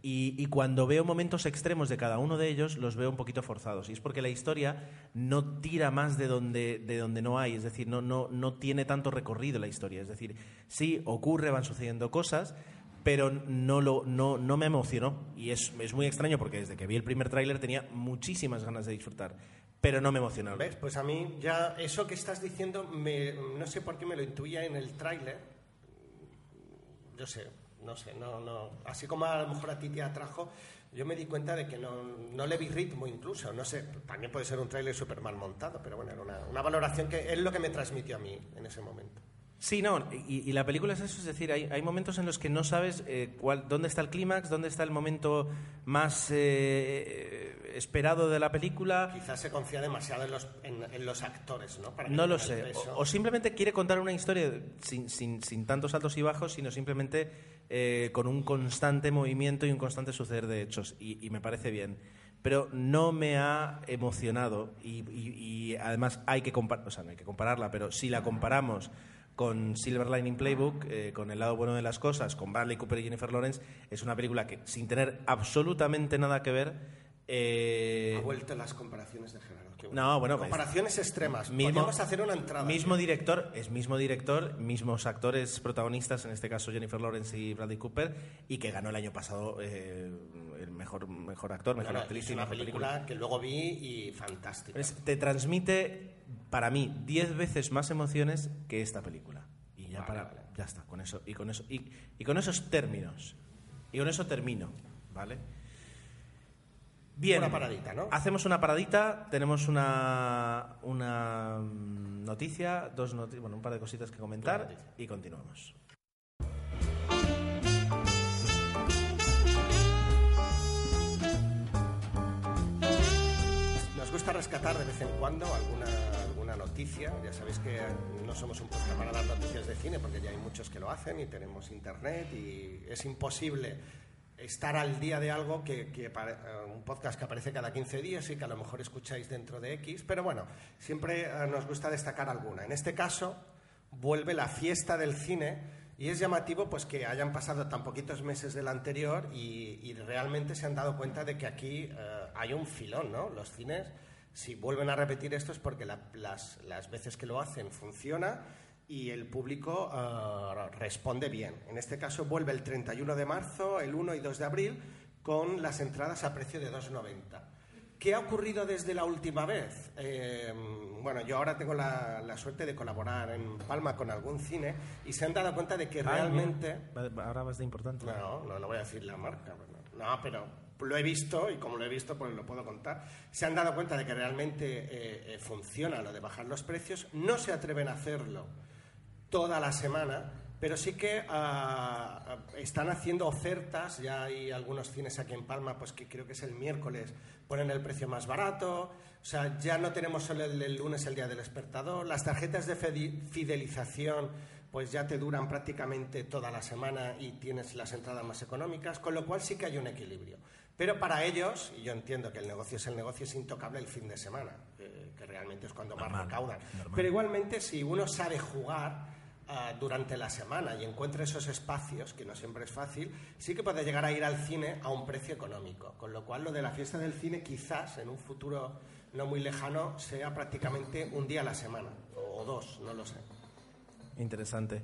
Speaker 1: Y, cuando veo momentos extremos de cada uno de ellos, los veo un poquito forzados. Y es porque la historia no tira más de donde, de donde no hay. Es decir, no, no, no tiene tanto recorrido la historia. Es decir, sí, ocurre, van sucediendo cosas, pero no, lo, no, no me emocionó. Y es, es muy extraño porque desde que vi el primer tráiler tenía muchísimas ganas de disfrutar. Pero no me emocionó.
Speaker 2: ¿Ves? Pues a mí ya eso que estás diciendo, no sé por qué me lo intuía en el tráiler. Yo sé, no sé, no, no. Así como a lo mejor a ti te atrajo, yo me di cuenta de que no, no le vi ritmo incluso. No sé, también puede ser un tráiler súper mal montado, pero bueno, era una, una valoración que es lo que me transmitió a mí en ese momento.
Speaker 1: Sí, no, y, y la película es eso, es decir, hay, hay momentos en los que no sabes eh, cuál, dónde está el clímax, dónde está el momento más eh, esperado de la película.
Speaker 2: Quizás se confía demasiado en los, en, en los actores, ¿no? Para
Speaker 1: No lo sé. O, o simplemente quiere contar una historia sin, sin- sin tantos altos y bajos, sino simplemente eh, con un constante movimiento y un constante suceder de hechos. Y, me parece bien. Pero no me ha emocionado. Y, además hay que, compar- o sea, no hay que compararla, pero si la comparamos con Silver Lining Playbook, eh, con El lado bueno de las cosas, con Bradley Cooper y Jennifer Lawrence, es una película que, sin tener absolutamente nada que ver, eh,
Speaker 2: Ha vuelto las comparaciones de Gerardo. qué
Speaker 1: No, bueno,
Speaker 2: Comparaciones extremas.
Speaker 1: mismo-
Speaker 2: Podríamos hacer una entrada.
Speaker 1: Mismo director, es mismo director, mismos actores protagonistas, en este caso Jennifer Lawrence y Bradley Cooper, y que ganó el año pasado eh, el mejor, mejor actor, mejor
Speaker 2: Bueno,
Speaker 1: actriz
Speaker 2: es una
Speaker 1: mejor
Speaker 2: película,
Speaker 1: película.
Speaker 2: que luego vi y fantástica.
Speaker 1: Es- te transmite, para mí, 10 veces más emociones que esta película. Y ya,
Speaker 2: Vale,
Speaker 1: para,
Speaker 2: vale.
Speaker 1: ya está, con eso, y con eso, y, y con esos términos. Y con eso termino, ¿vale? Bien.
Speaker 2: Una paradita, ¿no?
Speaker 1: Hacemos una paradita, tenemos una, una mm, noticia, dos noti- bueno, un par de cositas que comentar y continuamos.
Speaker 2: Nos gusta rescatar de vez en cuando alguna, alguna noticia. Ya sabéis que no somos un podcast para dar noticias de cine porque ya hay muchos que lo hacen y tenemos internet y es imposible estar al día de algo que, eh, un podcast que aparece cada 15 días y que a lo mejor escucháis dentro de X, pero bueno, siempre eh, nos gusta destacar alguna. En este caso, vuelve la fiesta del cine y es llamativo pues que hayan pasado tan poquitos meses del anterior y, realmente se han dado cuenta de que aquí eh, hay un filón, ¿no? Los cines, si vuelven a repetir esto es porque la- las, las veces que lo hacen funciona y el público eh, responde bien. En este caso vuelve el 31 de marzo, el 1 y 2 de abril con las entradas a precio de 2,90. ¿Qué ha ocurrido desde la última vez? Eh, bueno, yo ahora tengo la, la suerte de colaborar en Palma con algún cine y se han dado cuenta de que realmente...
Speaker 1: Ah, mira, Ahora vas de importante.
Speaker 2: No, no, no voy a decir la marca. No, No, pero lo he visto y como lo he visto, pues lo puedo contar. Se han dado cuenta de que realmente eh, eh, funciona lo de bajar los precios. No se atreven a hacerlo toda la semana, pero sí que ah, ah, están haciendo ofertas. Ya hay algunos cines aquí en Palma, pues que creo que es el miércoles, ponen el precio más barato. O sea, ya no tenemos solo el, el lunes el día del despertador. Las tarjetas de fidelización, pues ya te duran prácticamente toda la semana y tienes las entradas más económicas, con lo cual sí que hay un equilibrio. Pero para ellos, y yo entiendo que el negocio es el negocio, es intocable el fin de semana, que, que realmente es cuando más recaudan.
Speaker 1: normal.
Speaker 2: Pero igualmente, si uno sabe jugar ah, durante la semana y encuentra esos espacios, que no siempre es fácil, sí que puede llegar a ir al cine a un precio económico. Con lo cual, lo de la fiesta del cine quizás en un futuro no muy lejano sea prácticamente un día a la semana, o, dos, no lo sé.
Speaker 1: Interesante.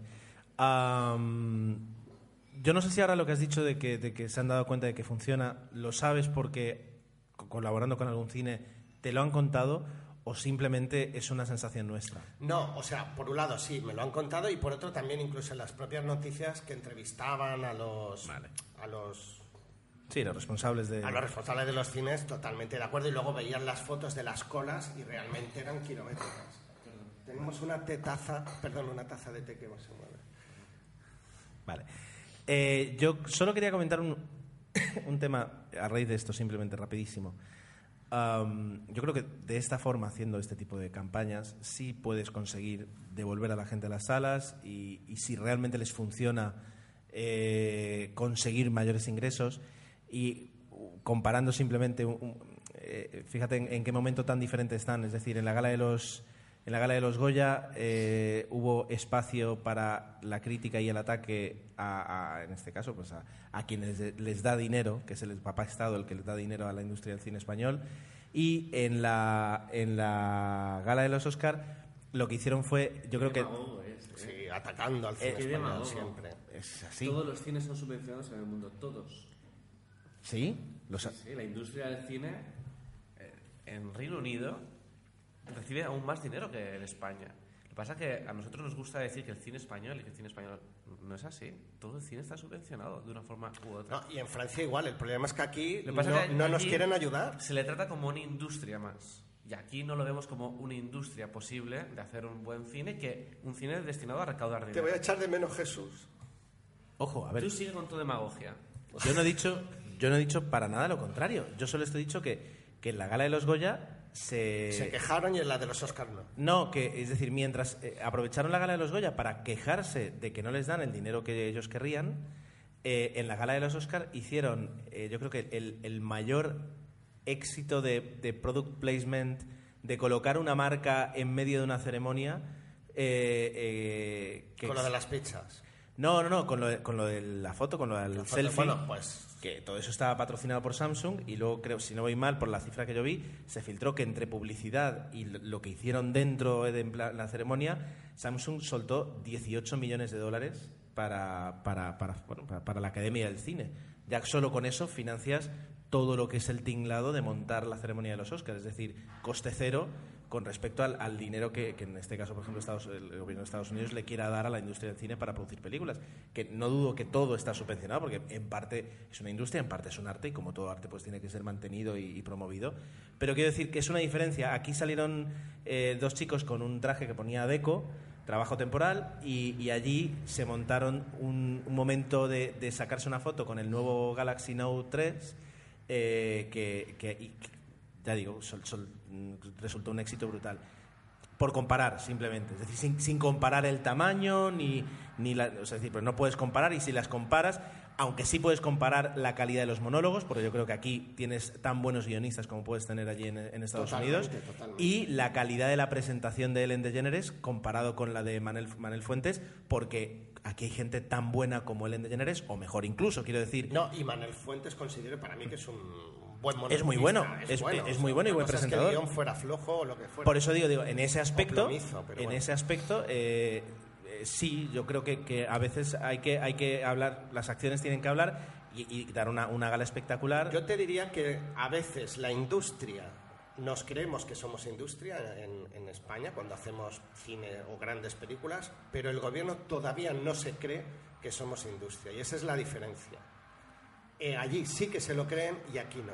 Speaker 1: Yo no sé si ahora lo que has dicho de que, se han dado cuenta de que funciona, lo sabes porque co- colaborando con algún cine te lo han contado o simplemente es una sensación nuestra.
Speaker 2: No, o sea, por un lado sí, me lo han contado y por otro también incluso en las propias noticias que entrevistaban a los
Speaker 1: Vale.
Speaker 2: a los
Speaker 1: Sí, los responsables de...
Speaker 2: a los responsables de los cines totalmente de acuerdo y luego veían las fotos de las colas y realmente eran kilométricas. Tenemos una tetaza, perdón, una taza de té que se mueve.
Speaker 1: Vale. Eh, yo solo quería comentar un, un tema a raíz de esto, simplemente rapidísimo. Am, yo creo que de esta forma, haciendo este tipo de campañas, sí puedes conseguir devolver a la gente a las salas y, si realmente les funciona eh, conseguir mayores ingresos. Y uh, comparando simplemente, un- eh, fíjate en, en qué momento tan diferente están, es decir, en la gala de los en la gala de los Goya eh, hubo espacio para la crítica y el ataque a, a, en este caso, pues a, a quienes les da dinero, que es el papá Estado el que les da dinero a la industria del cine español. Y en la, en la gala de los Oscar lo que hicieron fue, yo creo que
Speaker 4: es, ¿eh?
Speaker 2: Sí, atacando al cine
Speaker 4: qué
Speaker 2: español siempre.
Speaker 1: es así.
Speaker 4: Todos los cines son subvencionados en el mundo, todos.
Speaker 1: ¿Sí? Los,
Speaker 4: Sí, sí, la industria del cine
Speaker 3: Eh, en Reino Unido recibe aún más dinero que en España. Lo que pasa es que a nosotros nos gusta decir que el cine español y que el cine español no es así. Todo el cine está subvencionado de una forma u otra.
Speaker 2: No, y en Francia igual, el problema es que aquí no,
Speaker 3: que
Speaker 2: no nos quieren ayudar.
Speaker 3: Se le trata como una industria más. Y aquí no lo vemos como una industria posible de hacer un buen cine, que un cine destinado a recaudar
Speaker 2: Te
Speaker 3: dinero.
Speaker 2: voy a echar de menos Jesús.
Speaker 1: Ojo, a ver,
Speaker 3: Tú sigue con tu demagogia.
Speaker 1: yo no he dicho, yo no he dicho para nada lo contrario. Yo solo estoy dicho que, que en la gala de los Goya se...
Speaker 2: Se quejaron y en la de los Oscars no.
Speaker 1: No, que es decir, mientras eh, aprovecharon la gala de los Goya para quejarse de que no les dan el dinero que ellos querrían, eh, en la gala de los Oscar hicieron, eh, yo creo que el, el mayor éxito de, de product placement, de colocar una marca en medio de una ceremonia. eh, que
Speaker 2: Con lo de las pizzas.
Speaker 1: No, no, no, con lo de, con lo de la foto, con lo del
Speaker 2: La foto,
Speaker 1: selfie.
Speaker 2: bueno, pues-
Speaker 1: Que todo eso estaba patrocinado por Samsung y luego creo, si no voy mal, por la cifra que yo vi, se filtró que entre publicidad y lo- que hicieron dentro de la ceremonia, Samsung soltó 18 millones de dólares para, para, para, bueno, para- para la Academia del Cine. Ya solo con eso financias todo lo que es el tinglado de montar la ceremonia de los Oscars, es decir, coste cero con respecto al, al dinero que, que en este caso, por ejemplo, Estados- el gobierno de Estados Unidos le quiera dar a la industria del cine para producir películas. Que no dudo que todo está subvencionado, porque en parte es una industria, en parte es un arte, y como todo arte pues tiene que ser mantenido y, promovido. Pero quiero decir que es una diferencia. Aquí salieron eh, dos chicos con un traje que ponía Deco, trabajo temporal, y, allí se montaron un, momento de, sacarse una foto con el nuevo Galaxy Note 3, eh, que, ya digo, sol- sol- resultó un éxito brutal. Por comparar, simplemente. Es decir, sin, sin comparar el tamaño, ni, ni la, o sea, es decir, pues no puedes comparar, y si las comparas, aunque sí puedes comparar la calidad de los monólogos, porque yo creo que aquí tienes tan buenos guionistas como puedes tener allí en, en Estados
Speaker 2: Totalmente,
Speaker 1: Unidos,
Speaker 2: totalmente.
Speaker 1: y la calidad de la presentación de Ellen DeGeneres comparado con la de Manel, Manel Fuentes, porque aquí hay gente tan buena como Ellen DeGeneres, o mejor incluso, quiero decir,
Speaker 2: No, y Manuel Fuentes considero para mí que es un buen
Speaker 1: Es muy bueno, es- muy bueno y buen
Speaker 2: cosa es que
Speaker 1: presentador.
Speaker 2: el guion fuera flojo o lo que fuera.
Speaker 1: Por eso digo, digo en ese aspecto,
Speaker 2: plomizo,
Speaker 1: en
Speaker 2: bueno.
Speaker 1: ese aspecto, eh, eh, sí, yo creo que, que a veces hay que, hay que hablar, las acciones tienen que hablar y, y dar una, una gala espectacular.
Speaker 2: Yo te diría que a veces la industria, nos creemos que somos industria en, en España cuando hacemos cine o grandes películas, pero el gobierno todavía no se cree que somos industria y esa es la diferencia. Eh, allí sí que se lo creen y aquí no.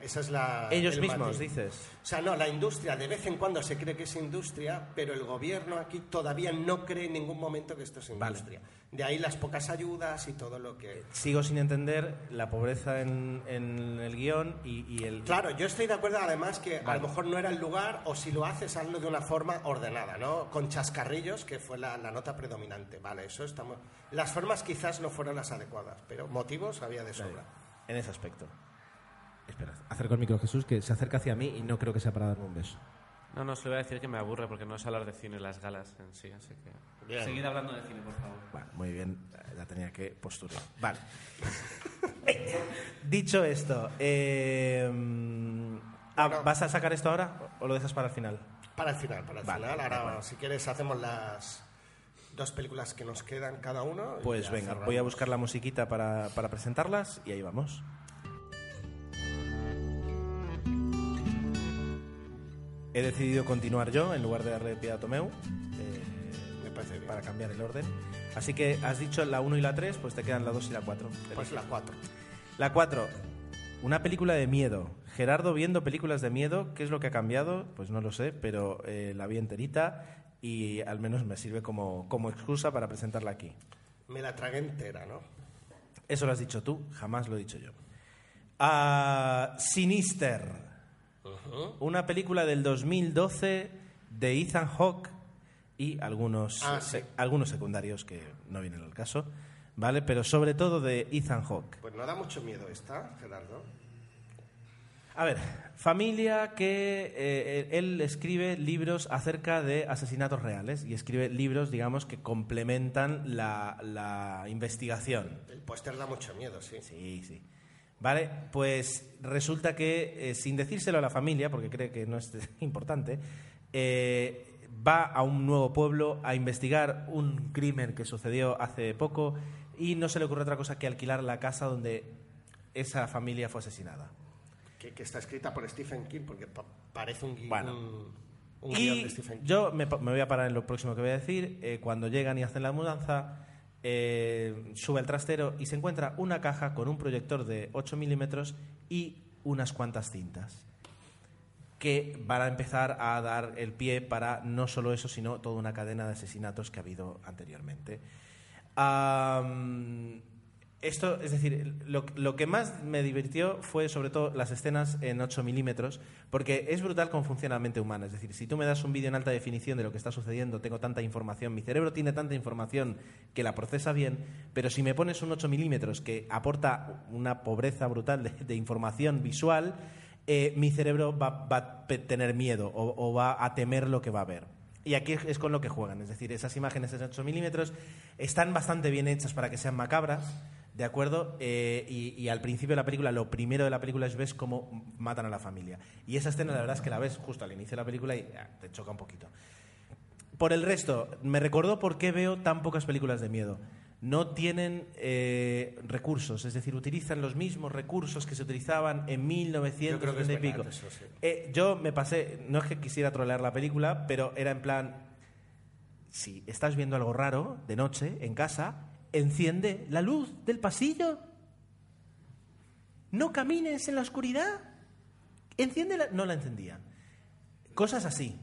Speaker 2: Esa es la.
Speaker 1: Ellos
Speaker 2: el
Speaker 1: mismos,
Speaker 2: matiz.
Speaker 1: dices.
Speaker 2: O sea, no, la industria de vez en cuando se cree que es industria, pero el gobierno aquí todavía no cree en ningún momento que esto es
Speaker 1: Vale.
Speaker 2: industria. De ahí las pocas ayudas y todo lo que.
Speaker 1: Sigo sin entender la pobreza en, en el guion y, y el...
Speaker 2: Claro, yo estoy de acuerdo además que a
Speaker 1: Vale.
Speaker 2: lo mejor no era el lugar o si lo haces hazlo de una forma ordenada, ¿no? Con chascarrillos, que fue la, la nota predominante. Vale, eso estamos... Las formas quizás no fueron las adecuadas, pero motivos había de sobra.
Speaker 1: En ese aspecto. Espera, acerco el micro a Jesús, que se acerca hacia mí y no creo que sea para darme un beso.
Speaker 3: No, no, se lo voy a decir que me aburre porque no es hablar de cine las galas en sí, así que...
Speaker 2: Bien.
Speaker 3: Seguid hablando de cine, por favor.
Speaker 1: Vale, muy bien, ya tenía que posturar. Vale. Dicho esto, eh, ah,
Speaker 2: Bueno.
Speaker 1: ¿vas a sacar esto ahora o lo dejas para el final?
Speaker 2: Para el final, para el
Speaker 1: Vale,
Speaker 2: final. Ahora, si quieres, hacemos las dos películas que nos quedan cada uno.
Speaker 1: Pues venga,
Speaker 2: cerramos.
Speaker 1: voy a buscar la musiquita para, para presentarlas y ahí vamos. He decidido continuar yo en lugar de darle pie a Tomeu. eh,
Speaker 2: Me parece bien.
Speaker 1: para cambiar el orden. Así que has dicho la 1 y la 3, pues te quedan la 2 y la 4.
Speaker 2: Pues la cuatro.
Speaker 1: La 4, una película de miedo. Gerardo viendo películas de miedo, ¿qué es lo que ha cambiado? Pues no lo sé, pero eh, la vi enterita y al menos me sirve como, como excusa para presentarla aquí.
Speaker 2: Me la tragué entera, ¿no?
Speaker 1: Eso lo has dicho tú, jamás lo he dicho yo. Ah, Sinister, una película del 2012 de Ethan Hawke y algunos,
Speaker 2: Ah, sí.
Speaker 1: algunos secundarios que no vienen al caso. ¿vale? Pero sobre todo de Ethan Hawke.
Speaker 2: Pues no da mucho miedo esta, Gerardo.
Speaker 1: A ver, familia que eh, él escribe libros acerca de asesinatos reales y escribe libros, digamos, que complementan la, la investigación.
Speaker 2: El póster da mucho miedo, sí.
Speaker 1: Sí, sí. Vale, pues resulta que, eh, sin decírselo a la familia, porque cree que no es importante, eh, va a un nuevo pueblo a investigar un crimen que sucedió hace poco y no se le ocurre otra cosa que alquilar la casa donde esa familia fue asesinada.
Speaker 2: Que, que está escrita por Stephen King, porque pa- parece un,
Speaker 1: Bueno.
Speaker 2: un, un guion
Speaker 1: Y
Speaker 2: de Stephen King.
Speaker 1: yo me, me voy a parar en lo próximo que voy a decir. Eh, cuando llegan y hacen la mudanza, eh, sube al trastero y se encuentra una caja con un proyector de 8 milímetros y unas cuantas cintas que van a empezar a dar el pie para no solo eso, sino toda una cadena de asesinatos que ha habido anteriormente. Esto, es decir, lo, lo que más me divirtió fue sobre todo las escenas en 8 milímetros, porque es brutal cómo funciona la mente humana. Es decir, si tú me das un vídeo en alta definición de lo que está sucediendo, tengo tanta información, mi cerebro tiene tanta información que la procesa bien, pero si me pones un 8 milímetros que aporta una pobreza brutal de, información visual, eh, mi cerebro va, va a tener miedo o, o va a temer lo que va a ver. Y aquí es con lo que juegan, es decir, esas imágenes en 8 milímetros están bastante bien hechas para que sean macabras, ¿de acuerdo? Eh, y, y al principio de la película, lo primero de la película es ves cómo matan a la familia. Y esa escena, la verdad es que la ves justo al inicio de la película y ah, te choca un poquito. Por el resto, me recordó por qué veo tan pocas películas de miedo. No tienen eh, recursos, es decir, utilizan los mismos recursos que se utilizaban en 1900
Speaker 2: Yo creo que es
Speaker 1: y pico.
Speaker 2: verdad, eso sí.
Speaker 1: Eh, yo me pasé, no es que quisiera trolear la película, pero era en plan, si estás viendo algo raro de noche en casa, enciende la luz del pasillo. No camines en la oscuridad. Enciende la... No la encendían. Cosas así,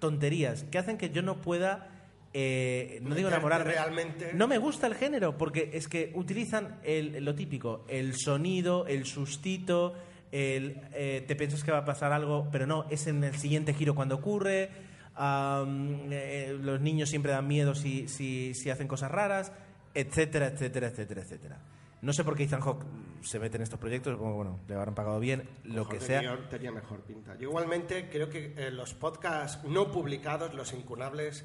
Speaker 1: tonterías, que hacen que yo no pueda... eh, no digo enamorarme.
Speaker 2: realmente.
Speaker 1: No me gusta el género, porque es que utilizan el- lo típico, el sonido, el sustito, el, eh, te piensas que va a pasar algo, pero no, es en el siguiente giro cuando ocurre. eh, los niños siempre dan miedo si, si, si hacen cosas raras, etcétera, etcétera, etcétera, etcétera. No sé por qué Ethan Hawke se mete en estos proyectos, como, bueno, le habrán pagado bien, lo
Speaker 2: Mejor
Speaker 1: que sea.
Speaker 2: guion tenía mejor pinta. Yo igualmente creo que eh, los podcasts no publicados, los incunables,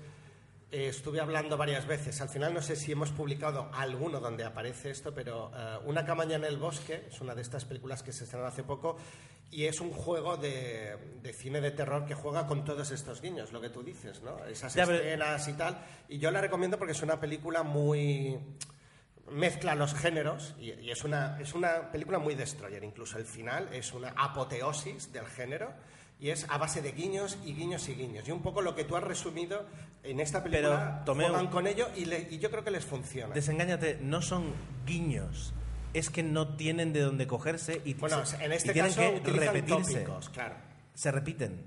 Speaker 2: eh, estuve hablando varias veces. Al final no sé si hemos publicado alguno donde aparece esto, pero eh, Una cabaña en el bosque es una de estas películas que se estrenó hace poco y es un juego de, de cine de terror que juega con todos estos guiños, lo que tú dices, ¿no? Esas
Speaker 1: Ya, pero-
Speaker 2: escenas y tal. Y yo la recomiendo porque es una película muy mezcla los géneros y, y es, una, es una película muy destroyer. Incluso el final es una apoteosis del género y es a base de guiños y guiños y guiños. Y un poco lo que tú has resumido en esta película,
Speaker 1: Tomeu-
Speaker 2: juegan con ello y, le- y yo creo que les funciona.
Speaker 1: Desengáñate, no son guiños, es que no tienen de dónde cogerse y,
Speaker 2: Bueno,
Speaker 1: se-
Speaker 2: en
Speaker 1: y
Speaker 2: este
Speaker 1: tienen
Speaker 2: caso
Speaker 1: que repetirse.
Speaker 2: tópicos, claro.
Speaker 1: Se repiten.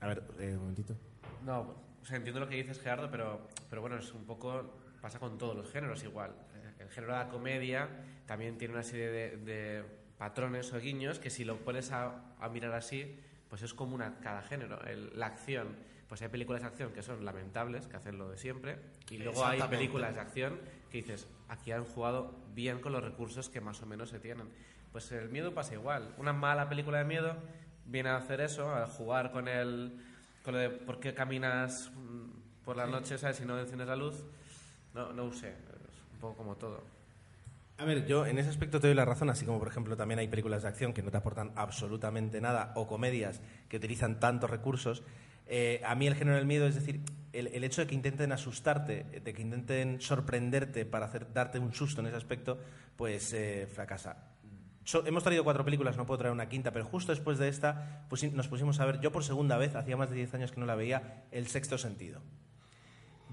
Speaker 1: A ver, eh, un momentito.
Speaker 3: No, o sea, entiendo lo que dices, Gerardo, pero, pero bueno, es un poco. pasa con todos los géneros igual. El género de la comedia también tiene una serie de, de patrones o guiños que si lo pones a, a mirar así, pues es común a cada género. El- la acción, pues hay películas de acción que son lamentables, que hacen lo de siempre, y luego hay películas de acción que dices, aquí han jugado bien con los recursos que más o menos se tienen. Pues el miedo pasa igual. Una mala película de miedo viene a hacer eso, a jugar con el con lo de por qué caminas mm, por la noche, ¿sabes? Si no enciendes la luz. No, no sé, es un poco como todo.
Speaker 1: A ver, yo en ese aspecto te doy la razón, así como por ejemplo también hay películas de acción que no te aportan absolutamente nada o comedias que utilizan tantos recursos. Eh, a mí el género del miedo, es decir, el, hecho de que intenten asustarte, de que intenten sorprenderte para darte un susto en ese aspecto, pues eh, fracasa. Hemos traído cuatro películas, no puedo traer una quinta, pero justo después de esta pusi- nos pusimos a ver, yo por segunda vez, hacía más de 10 años que no la veía, El sexto sentido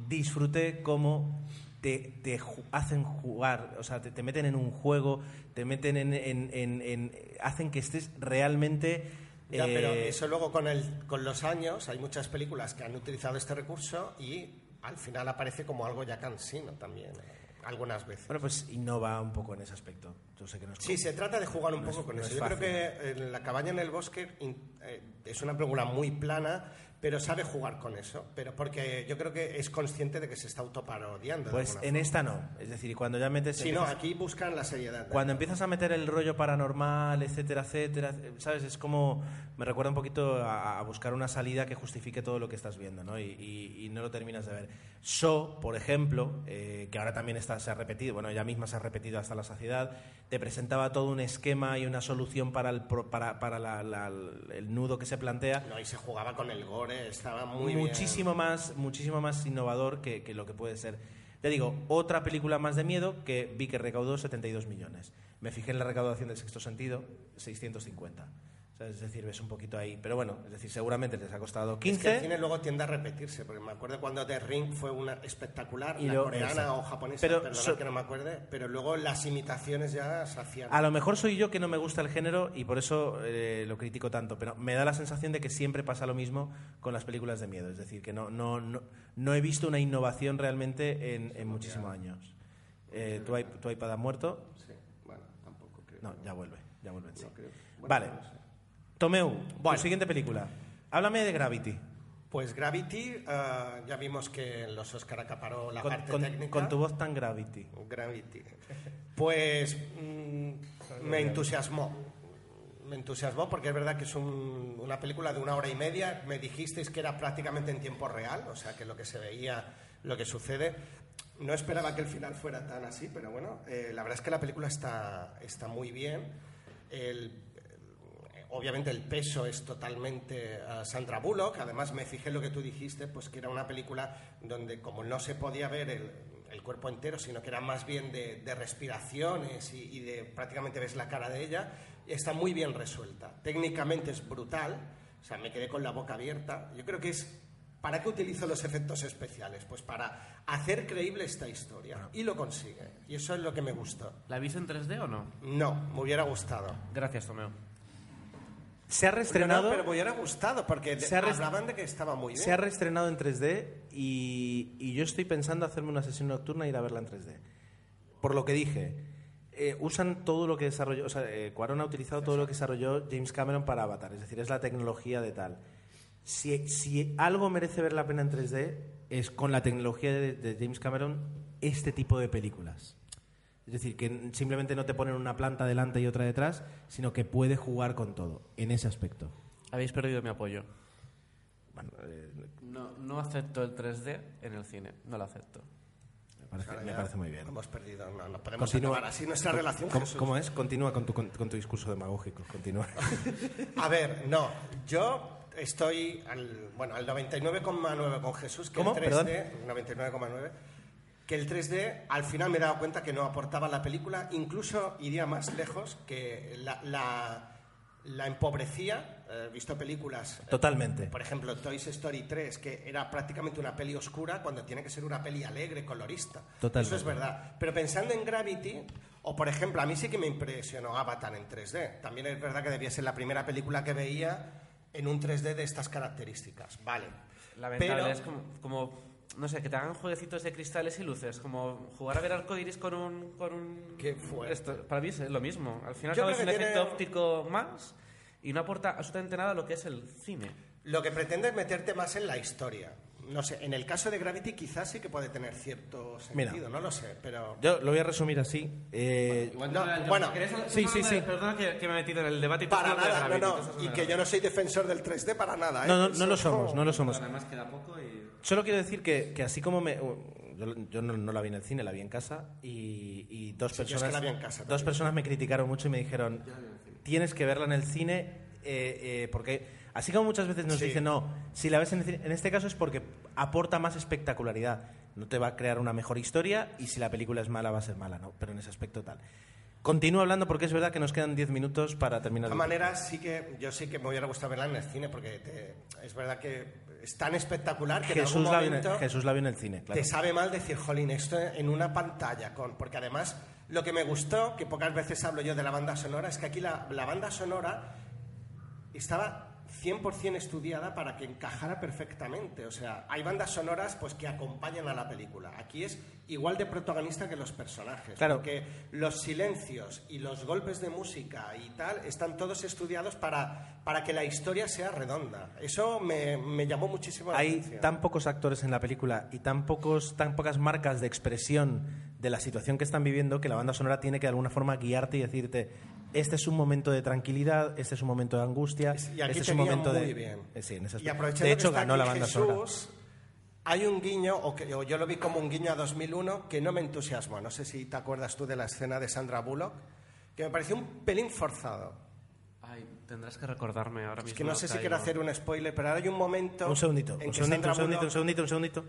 Speaker 1: disfruté cómo te, te hacen jugar, o sea, te, te meten en un juego, te meten en, en- en- en- hacen que estés realmente...
Speaker 2: Ya,
Speaker 1: eh,
Speaker 2: pero eso luego con, el, con los años hay muchas películas que han utilizado este recurso y al final aparece como algo ya cansino también, eh, algunas veces.
Speaker 1: Bueno, pues innova un poco en ese aspecto. Yo sé que no es
Speaker 2: Sí, se trata de jugar un
Speaker 1: No
Speaker 2: poco
Speaker 1: es-
Speaker 2: con
Speaker 1: no
Speaker 2: eso.
Speaker 1: es
Speaker 2: Yo creo que eh, La cabaña en el bosque in- eh, es una película muy plana, pero sabe jugar con eso. Pero porque yo creo que es consciente de que se está autoparodiando.
Speaker 1: Pues en
Speaker 2: forma.
Speaker 1: esta no. Es decir, cuando ya metes...
Speaker 2: Si no, aquí buscan la seriedad.
Speaker 1: Cuando empiezas a meter el rollo paranormal, etcétera, etcétera, ¿sabes? Es como. Me recuerda un poquito a, a buscar una salida que justifique todo lo que estás viendo, ¿no? Y, y- y no lo terminas de ver. So, por ejemplo, eh, que ahora también está, se ha repetido, bueno, ella misma se ha repetido hasta la saciedad, te presentaba todo un esquema y una solución para el, para, para la- la- el nudo que se plantea
Speaker 2: No, y se jugaba con el estaba muy
Speaker 1: muchísimo más muchísimo más innovador que, que lo que puede ser. Te digo otra película más de miedo que vi que recaudó 72 millones. Me fijé en la recaudación del sexto sentido 650 O sea, es decir ves un poquito ahí pero bueno es decir seguramente les ha costado
Speaker 2: Es que el
Speaker 1: 15
Speaker 2: cine luego tiende a repetirse, porque me acuerdo cuando The Ring fue una espectacular,
Speaker 1: Y
Speaker 2: la
Speaker 1: lo-
Speaker 2: coreana
Speaker 1: exacto.
Speaker 2: o japonesa,
Speaker 1: Pero
Speaker 2: perdona
Speaker 1: so-
Speaker 2: que no me acuerde, pero luego las imitaciones ya se hacían.
Speaker 1: a lo mejor soy yo que no me gusta el género y por eso eh, lo critico tanto, pero me da la sensación de que siempre pasa lo mismo con las películas de miedo. Es decir, que no, no, no, no he visto una innovación realmente en, en muchísimos años. Eh, ¿tu, iP- tu iPad ha muerto?
Speaker 2: Sí, bueno, tampoco creo.
Speaker 1: No, ya vuelve, ya vuelve sí.
Speaker 2: Creo. Bueno,
Speaker 1: Vale.
Speaker 2: sé.
Speaker 1: Tomeu,
Speaker 2: Bueno.
Speaker 1: tu siguiente película. Háblame de Gravity.
Speaker 2: Pues Gravity, ah, ya vimos que en los Oscar acaparó la
Speaker 1: Con,
Speaker 2: parte
Speaker 1: con-
Speaker 2: técnica.
Speaker 1: con tu voz tan Gravity.
Speaker 2: Gravity. Pues mm, me entusiasmó. Me entusiasmó porque es verdad que es un- una película de una hora y media. Me dijisteis que era prácticamente en tiempo real, o sea que lo que se veía, lo que sucede. No esperaba que el final fuera tan así, pero bueno, eh, la verdad es que la película está, está muy bien. El, obviamente el peso es totalmente a Sandra Bullock. Además me fijé en lo que tú dijiste, pues que era una película donde como no se podía ver el, el cuerpo entero, sino que era más bien de, de respiraciones y, y de prácticamente ves la cara de ella, está muy bien resuelta. Técnicamente es brutal, o sea, me quedé con la boca abierta. Yo creo que es... ¿Para qué utilizo los efectos especiales? Pues para hacer creíble esta historia. Y lo consigue. Y eso es lo que me gustó.
Speaker 3: ¿La viste en 3D o no?
Speaker 2: No, me hubiera gustado.
Speaker 3: Gracias, Tomeo.
Speaker 1: Se ha reestrenado,
Speaker 2: No, no, pero me hubiera gustado porque
Speaker 1: Se
Speaker 2: hablaban de que estaba muy bien.
Speaker 1: se ha reestrenado en 3D y, y yo estoy pensando hacerme una sesión nocturna e ir a verla en 3D. Por lo que dije, eh, usan todo lo que desarrolló, o sea, eh, Cuarón ha utilizado todo lo que desarrolló James Cameron para Avatar, es decir, es la tecnología de tal. Si, si algo merece ver la pena en 3D es con la tecnología de, de James Cameron este tipo de películas. Es decir, que simplemente no te ponen una planta delante y otra detrás, sino que puede jugar con todo, en ese aspecto.
Speaker 3: Habéis perdido mi apoyo.
Speaker 1: Bueno, eh,
Speaker 3: No, no acepto el 3D en el cine. No lo acepto.
Speaker 1: me, parece, me parece muy bien.
Speaker 2: Hemos perdido, no, no podemos
Speaker 1: Continúa.
Speaker 2: acabar así nuestra relación.
Speaker 1: ¿Cómo,
Speaker 2: Jesús.
Speaker 1: cómo es? Continúa con tu, con, con tu discurso demagógico. Continúa.
Speaker 2: A ver, no, yo estoy al, bueno, al 99,9 con Jesús, que
Speaker 1: ¿Cómo?
Speaker 2: el 3D, 99,9, que el 3D al final me he dado cuenta que no aportaba a la película, incluso iría más lejos, que la, la, la empobrecía. He visto películas eh,
Speaker 1: Totalmente.
Speaker 2: Por ejemplo, Toy Story 3, que era prácticamente una peli oscura cuando tiene que ser una peli alegre, colorista.
Speaker 1: Totalmente.
Speaker 2: Eso es verdad. Pero pensando en Gravity, o por ejemplo, a mí sí que me impresionó Avatar en 3D. También es verdad que debía ser la primera película que veía en un 3D de estas características. Vale.
Speaker 3: Lamentable,
Speaker 2: Pero-
Speaker 3: es como, como, no sé, que te hagan jueguecitos de cristales y luces, como jugar a ver arcoiris con un... Con un
Speaker 2: Qué fuerte.
Speaker 3: esto- para mí es lo mismo. Al final es un efecto óptico más y no aporta absolutamente nada a lo que es el cine.
Speaker 2: Lo que pretende es meterte más en la historia. No sé, en el caso de Gravity quizás sí que puede tener cierto
Speaker 1: Mira.
Speaker 2: sentido, no lo sé, pero...
Speaker 1: Yo lo voy a resumir así. Eh,
Speaker 2: No, bueno,
Speaker 1: Sí, sí, sí.
Speaker 3: Perdona que, que me he metido en el debate y
Speaker 2: para nada, no,
Speaker 3: Gravity,
Speaker 2: no. Y que yo no soy defensor del 3D para nada. ¿eh?
Speaker 1: no, no, no lo somos, no lo somos.
Speaker 4: Además queda poco y...
Speaker 1: Solo quiero decir que, que así como me... Yo, yo no, no la vi en el cine, la vi en casa y, y dos
Speaker 2: Sí, yo es que
Speaker 1: personas...
Speaker 2: la vi en casa
Speaker 1: dos personas me criticaron mucho y me dijeron, tienes que verla en el cine eh, eh, porque... Así como muchas veces nos
Speaker 2: Sí.
Speaker 1: dicen, no, si la ves en el cine, en este caso es porque aporta más espectacularidad. No te va a crear una mejor historia y si la película es mala va a ser mala, ¿no? Pero en ese aspecto tal. Continúo hablando porque es verdad que nos quedan 10 minutos para terminar.
Speaker 2: De todas maneras, sí que yo sí que me hubiera gustado verla en el cine porque te- es verdad que es tan espectacular que en
Speaker 1: Jesús
Speaker 2: algún
Speaker 1: la, vio en el,
Speaker 2: momento
Speaker 1: Jesús la vio en el cine, claro.
Speaker 2: te sabe mal decir, jolín, esto en una pantalla. con Porque además, lo que me gustó, que pocas veces hablo yo de la banda sonora, es que aquí la, la banda sonora estaba 100% estudiada para que encajara perfectamente. O sea, hay bandas sonoras pues que acompañan a la película. Aquí es igual de protagonista que los personajes.
Speaker 1: Claro.
Speaker 2: Porque los silencios y los golpes de música y tal están todos estudiados para, para que la historia sea redonda. Eso me, me llamó muchísimo la
Speaker 1: Hay
Speaker 2: atención.
Speaker 1: tan pocos actores en la película y tan, pocos, tan pocas marcas de expresión de la situación que están viviendo que la banda sonora tiene que de alguna forma guiarte y decirte este es un momento de tranquilidad, este es un momento de angustia,
Speaker 2: Y aquí
Speaker 1: este es un momento
Speaker 2: muy
Speaker 1: de...
Speaker 2: bien.
Speaker 1: Sí, en ese
Speaker 2: Y aprovechando
Speaker 1: de hecho,
Speaker 2: que
Speaker 1: ganó la banda sonora.
Speaker 2: Jesús, hay un guiño, o, que, o yo lo vi como un guiño a 2001, que no me entusiasmó. No sé si te acuerdas tú de la escena de Sandra Bullock, que me pareció un pelín forzado.
Speaker 3: Ay, tendrás que recordarme ahora mismo.
Speaker 2: Es que no sé si quiero hacer un spoiler, pero ahora hay un momento.
Speaker 1: Un segundito, un segundito, un segundito, un
Speaker 2: Bullock-
Speaker 1: segundito, un segundito.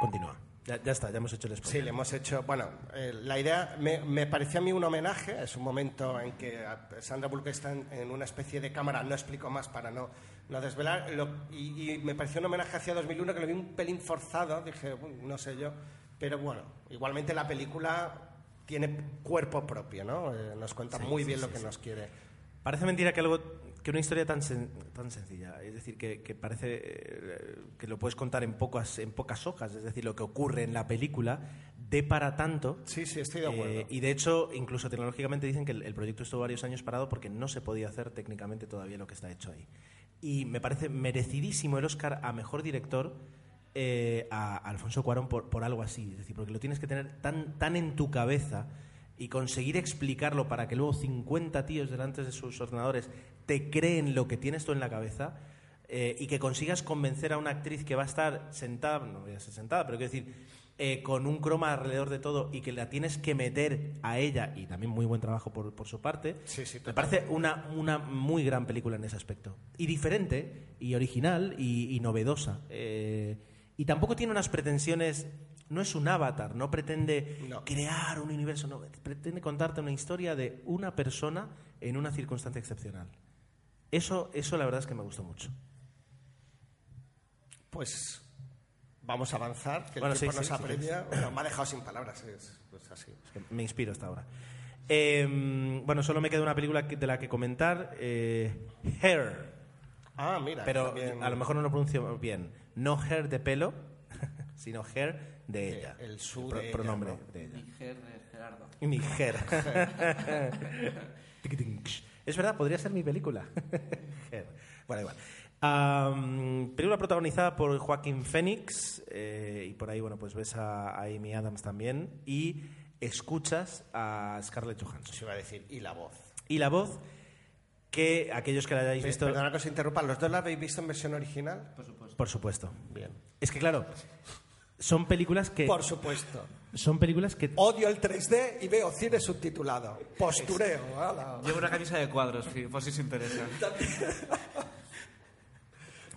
Speaker 1: Continúa. Ya, ya está, ya hemos hecho el
Speaker 2: Sí,
Speaker 1: spoiler.
Speaker 2: le hemos hecho. Bueno, eh, la idea me, me pareció a mí un homenaje. Es un momento en que Sandra Bullock está en, en una especie de cámara. No explico más para no, no desvelar. Lo- y, y me pareció un homenaje hacia 2001 que lo vi un pelín forzado. Dije, "Uy, no sé yo. Pero bueno, igualmente la película tiene cuerpo propio, ¿no? Eh, nos cuenta muy bien lo que nos quiere.
Speaker 1: Parece mentira que algo que una historia tan sen- tan sencilla, es decir, que, que parece eh, que lo puedes contar en pocas en pocas hojas, es decir, lo que ocurre en la película dé para tanto.
Speaker 2: Sí, sí, estoy de acuerdo.
Speaker 1: Eh, y de hecho, incluso tecnológicamente dicen que el, el proyecto estuvo varios años parado porque no se podía hacer técnicamente todavía lo que está hecho ahí. Y me parece merecidísimo el Oscar a mejor director eh, a Alfonso Cuarón por, por algo así. Es decir, porque lo tienes que tener tan, tan en tu cabeza y conseguir explicarlo para que luego 50 tíos delante de sus ordenadores te creen lo que tienes tú en la cabeza eh, y que consigas convencer a una actriz que va a estar sentada, no voy a ser sentada, pero quiero decir, eh, con un croma alrededor de todo y que la tienes que meter a ella, y también muy buen trabajo por, por su parte,
Speaker 2: Sí, sí,
Speaker 1: me parece una, una muy gran película en ese aspecto. Y diferente, y original, y, y novedosa. Eh, y tampoco tiene unas pretensiones, no es un avatar, no pretende
Speaker 2: No.
Speaker 1: crear un universo, no, pretende contarte una historia de una persona en una circunstancia excepcional. Eso, eso la verdad es que me gustó mucho.
Speaker 2: Pues vamos a avanzar, que el
Speaker 1: Bueno,
Speaker 2: tiempo
Speaker 1: sí,
Speaker 2: nos
Speaker 1: sí, sí,
Speaker 2: apremia. Bueno, me ha dejado sin palabras, es, es así.
Speaker 1: Es que me inspiro hasta ahora. Eh, bueno, solo me queda una película de la que comentar, eh, Hair.
Speaker 2: Ah, mira.
Speaker 1: Pero
Speaker 2: también-
Speaker 1: a lo mejor no lo pronuncio bien. No hair de pelo, sino hair de ella.
Speaker 2: el su
Speaker 1: Pro-
Speaker 2: de ella,
Speaker 1: pronombre
Speaker 2: ¿no?
Speaker 1: de ella.
Speaker 4: Mi Ger- Gerardo.
Speaker 1: Tiquitín. es verdad, podría ser mi película. Bueno, igual. Película protagonizada por Joaquín Phoenix eh, y por ahí bueno pues ves a, a Amy Adams también y escuchas a Scarlett Johansson
Speaker 2: Se iba a decir, y la voz.
Speaker 1: y la voz que aquellos que la hayáis
Speaker 2: Pe-
Speaker 1: visto
Speaker 2: Perdona que os interrumpa, ¿los dos la habéis visto en versión original?
Speaker 4: Por supuesto.
Speaker 1: por supuesto
Speaker 2: Bien.
Speaker 1: Es que claro, son películas que
Speaker 2: Por supuesto.
Speaker 1: son películas que
Speaker 2: Odio el 3D y veo cine subtitulado. Postureo. ala.
Speaker 4: Llevo una camisa de cuadros, por si os interesa.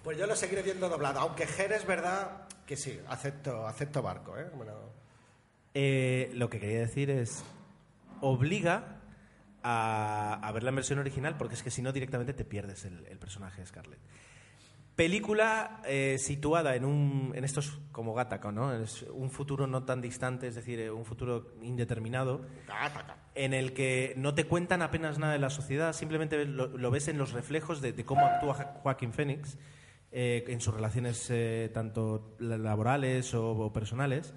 Speaker 2: Pues yo lo seguiré viendo doblado. Aunque Ger es verdad que sí, acepto, acepto barco. ¿eh? Bueno,
Speaker 1: eh, lo que quería decir es obliga a, a verla en versión original porque es que si no directamente te pierdes el, el personaje de Scarlett. Película eh, situada en un en estos como Gattaca, ¿no? Es un futuro no tan distante, es decir, eh, un futuro indeterminado.
Speaker 2: Gataca.
Speaker 1: en el que no te cuentan apenas nada de la sociedad, simplemente lo, lo ves en los reflejos de, de cómo actúa Joaquín Phoenix eh, en sus relaciones eh, tanto la- laborales o, o personales.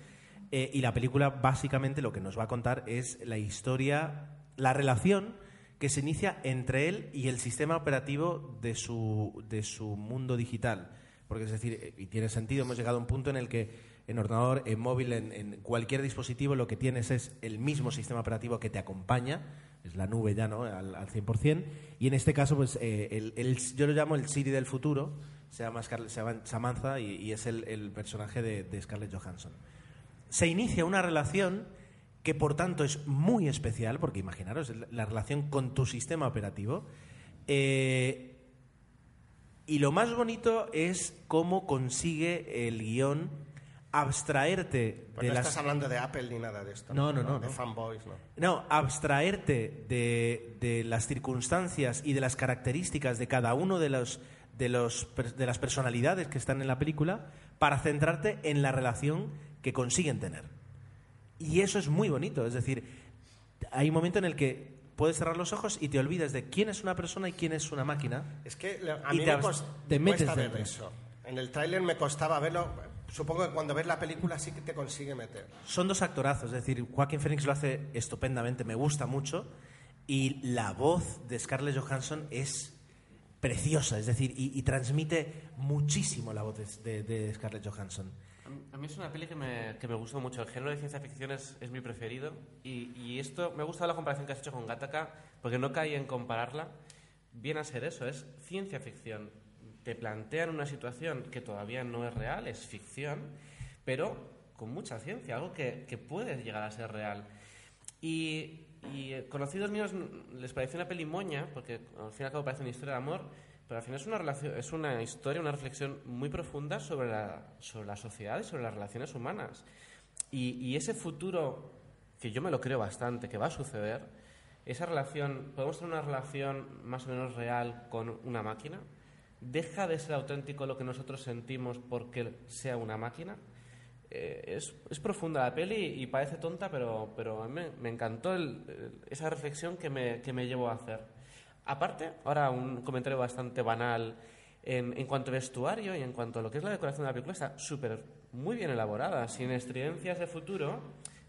Speaker 1: Eh, y la película básicamente lo que nos va a contar es la historia, la relación que se inicia entre él y el sistema operativo de su, de su mundo digital. Porque es decir, eh, y tiene sentido, hemos llegado a un punto en el que en ordenador, en móvil, en, en cualquier dispositivo, lo que tienes es el mismo sistema operativo que te acompaña, es la nube ya, ¿no? Al, al 100%. Y en este caso, pues eh, el- el- yo lo llamo el Siri del futuro, se llama, Scarlett- se llama Samantha y, y es el, el personaje de, de Scarlett Johansson. Se inicia una relación que por tanto es muy especial, porque imaginaros la- la relación con tu sistema operativo. Eh, y lo más bonito es cómo consigue el guion abstraerte
Speaker 2: Pues
Speaker 1: de
Speaker 2: no
Speaker 1: las
Speaker 2: estás hablando de Apple ni nada de esto.
Speaker 1: No, no, no,
Speaker 2: De
Speaker 1: no.
Speaker 2: fanboys, no.
Speaker 1: no, abstraerte de, de las circunstancias y de las características de cada uno de los, de los de las personalidades que están en la película para centrarte en la relación que consiguen tener. Y eso es muy bonito. Es decir, hay un momento en el que puedes cerrar los ojos y te olvidas de quién es una persona y quién es una máquina.
Speaker 2: Es que a mí
Speaker 1: te
Speaker 2: me,
Speaker 1: abs-
Speaker 2: cos-
Speaker 1: te
Speaker 2: me
Speaker 1: metes
Speaker 2: cuesta ver eso. En el tráiler me costaba verlo. Supongo que cuando ves la película sí que te consigue meter.
Speaker 1: Son dos actorazos, es decir, Joaquín Phoenix lo hace estupendamente, me gusta mucho, y la voz de Scarlett Johansson es preciosa, es decir, y, y transmite muchísimo la voz de, de- de Scarlett Johansson.
Speaker 3: A mí- es una peli que me, que me gustó mucho. El género de ciencia ficción es, es mi preferido. Y, y esto, me gusta la comparación que has hecho con Gattaca, porque no caí en compararla. Viene a ser eso, es ciencia ficción. Te plantean una situación que todavía no es real, es ficción, pero con mucha ciencia, algo que, que puede llegar a ser real. Y, y, eh, conocidos míos les pareció una peli moña, porque al fin y al cabo parece una historia de amor, pero al final es una, relación, es una historia, una reflexión muy profunda sobre la, sobre la sociedad y sobre las relaciones humanas. Y, y ese futuro, que yo me lo creo bastante, que va a suceder, esa relación, podemos tener una relación más o menos real con una máquina, deja de ser auténtico lo que nosotros sentimos porque sea una máquina. Eh, es, es profunda la peli y parece tonta, pero, pero a mí me, encantó el- esa reflexión que me, que me llevó a hacer. Aparte, ahora un comentario bastante banal. En, cuanto a vestuario y en cuanto a lo que es la decoración de la película, está súper, muy bien elaborada, sin estridencias de futuro.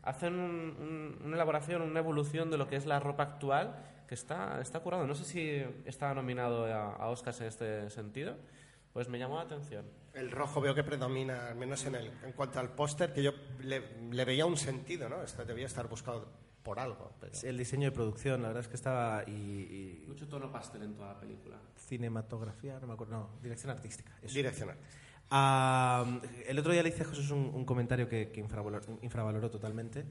Speaker 3: Hacen un- un- una elaboración, una evolución de lo que es la ropa actual que está, está currado. No sé si estaba nominado a, a Oscars en este sentido, pues me llamó la atención.
Speaker 2: El rojo veo que predomina, al menos en, el, en cuanto al póster, que yo le, veía un sentido, ¿no? Esto debía estar buscado por algo. pero-
Speaker 1: El diseño de producción, la verdad es que estaba... Y, y
Speaker 3: Mucho tono pastel en toda la película.
Speaker 1: cinematografía, no me acuerdo, no, dirección artística. eso.
Speaker 2: Direccional.
Speaker 1: Ah, el otro día le hice a Jesús un, un comentario que, que infravaloró, infravaloró totalmente.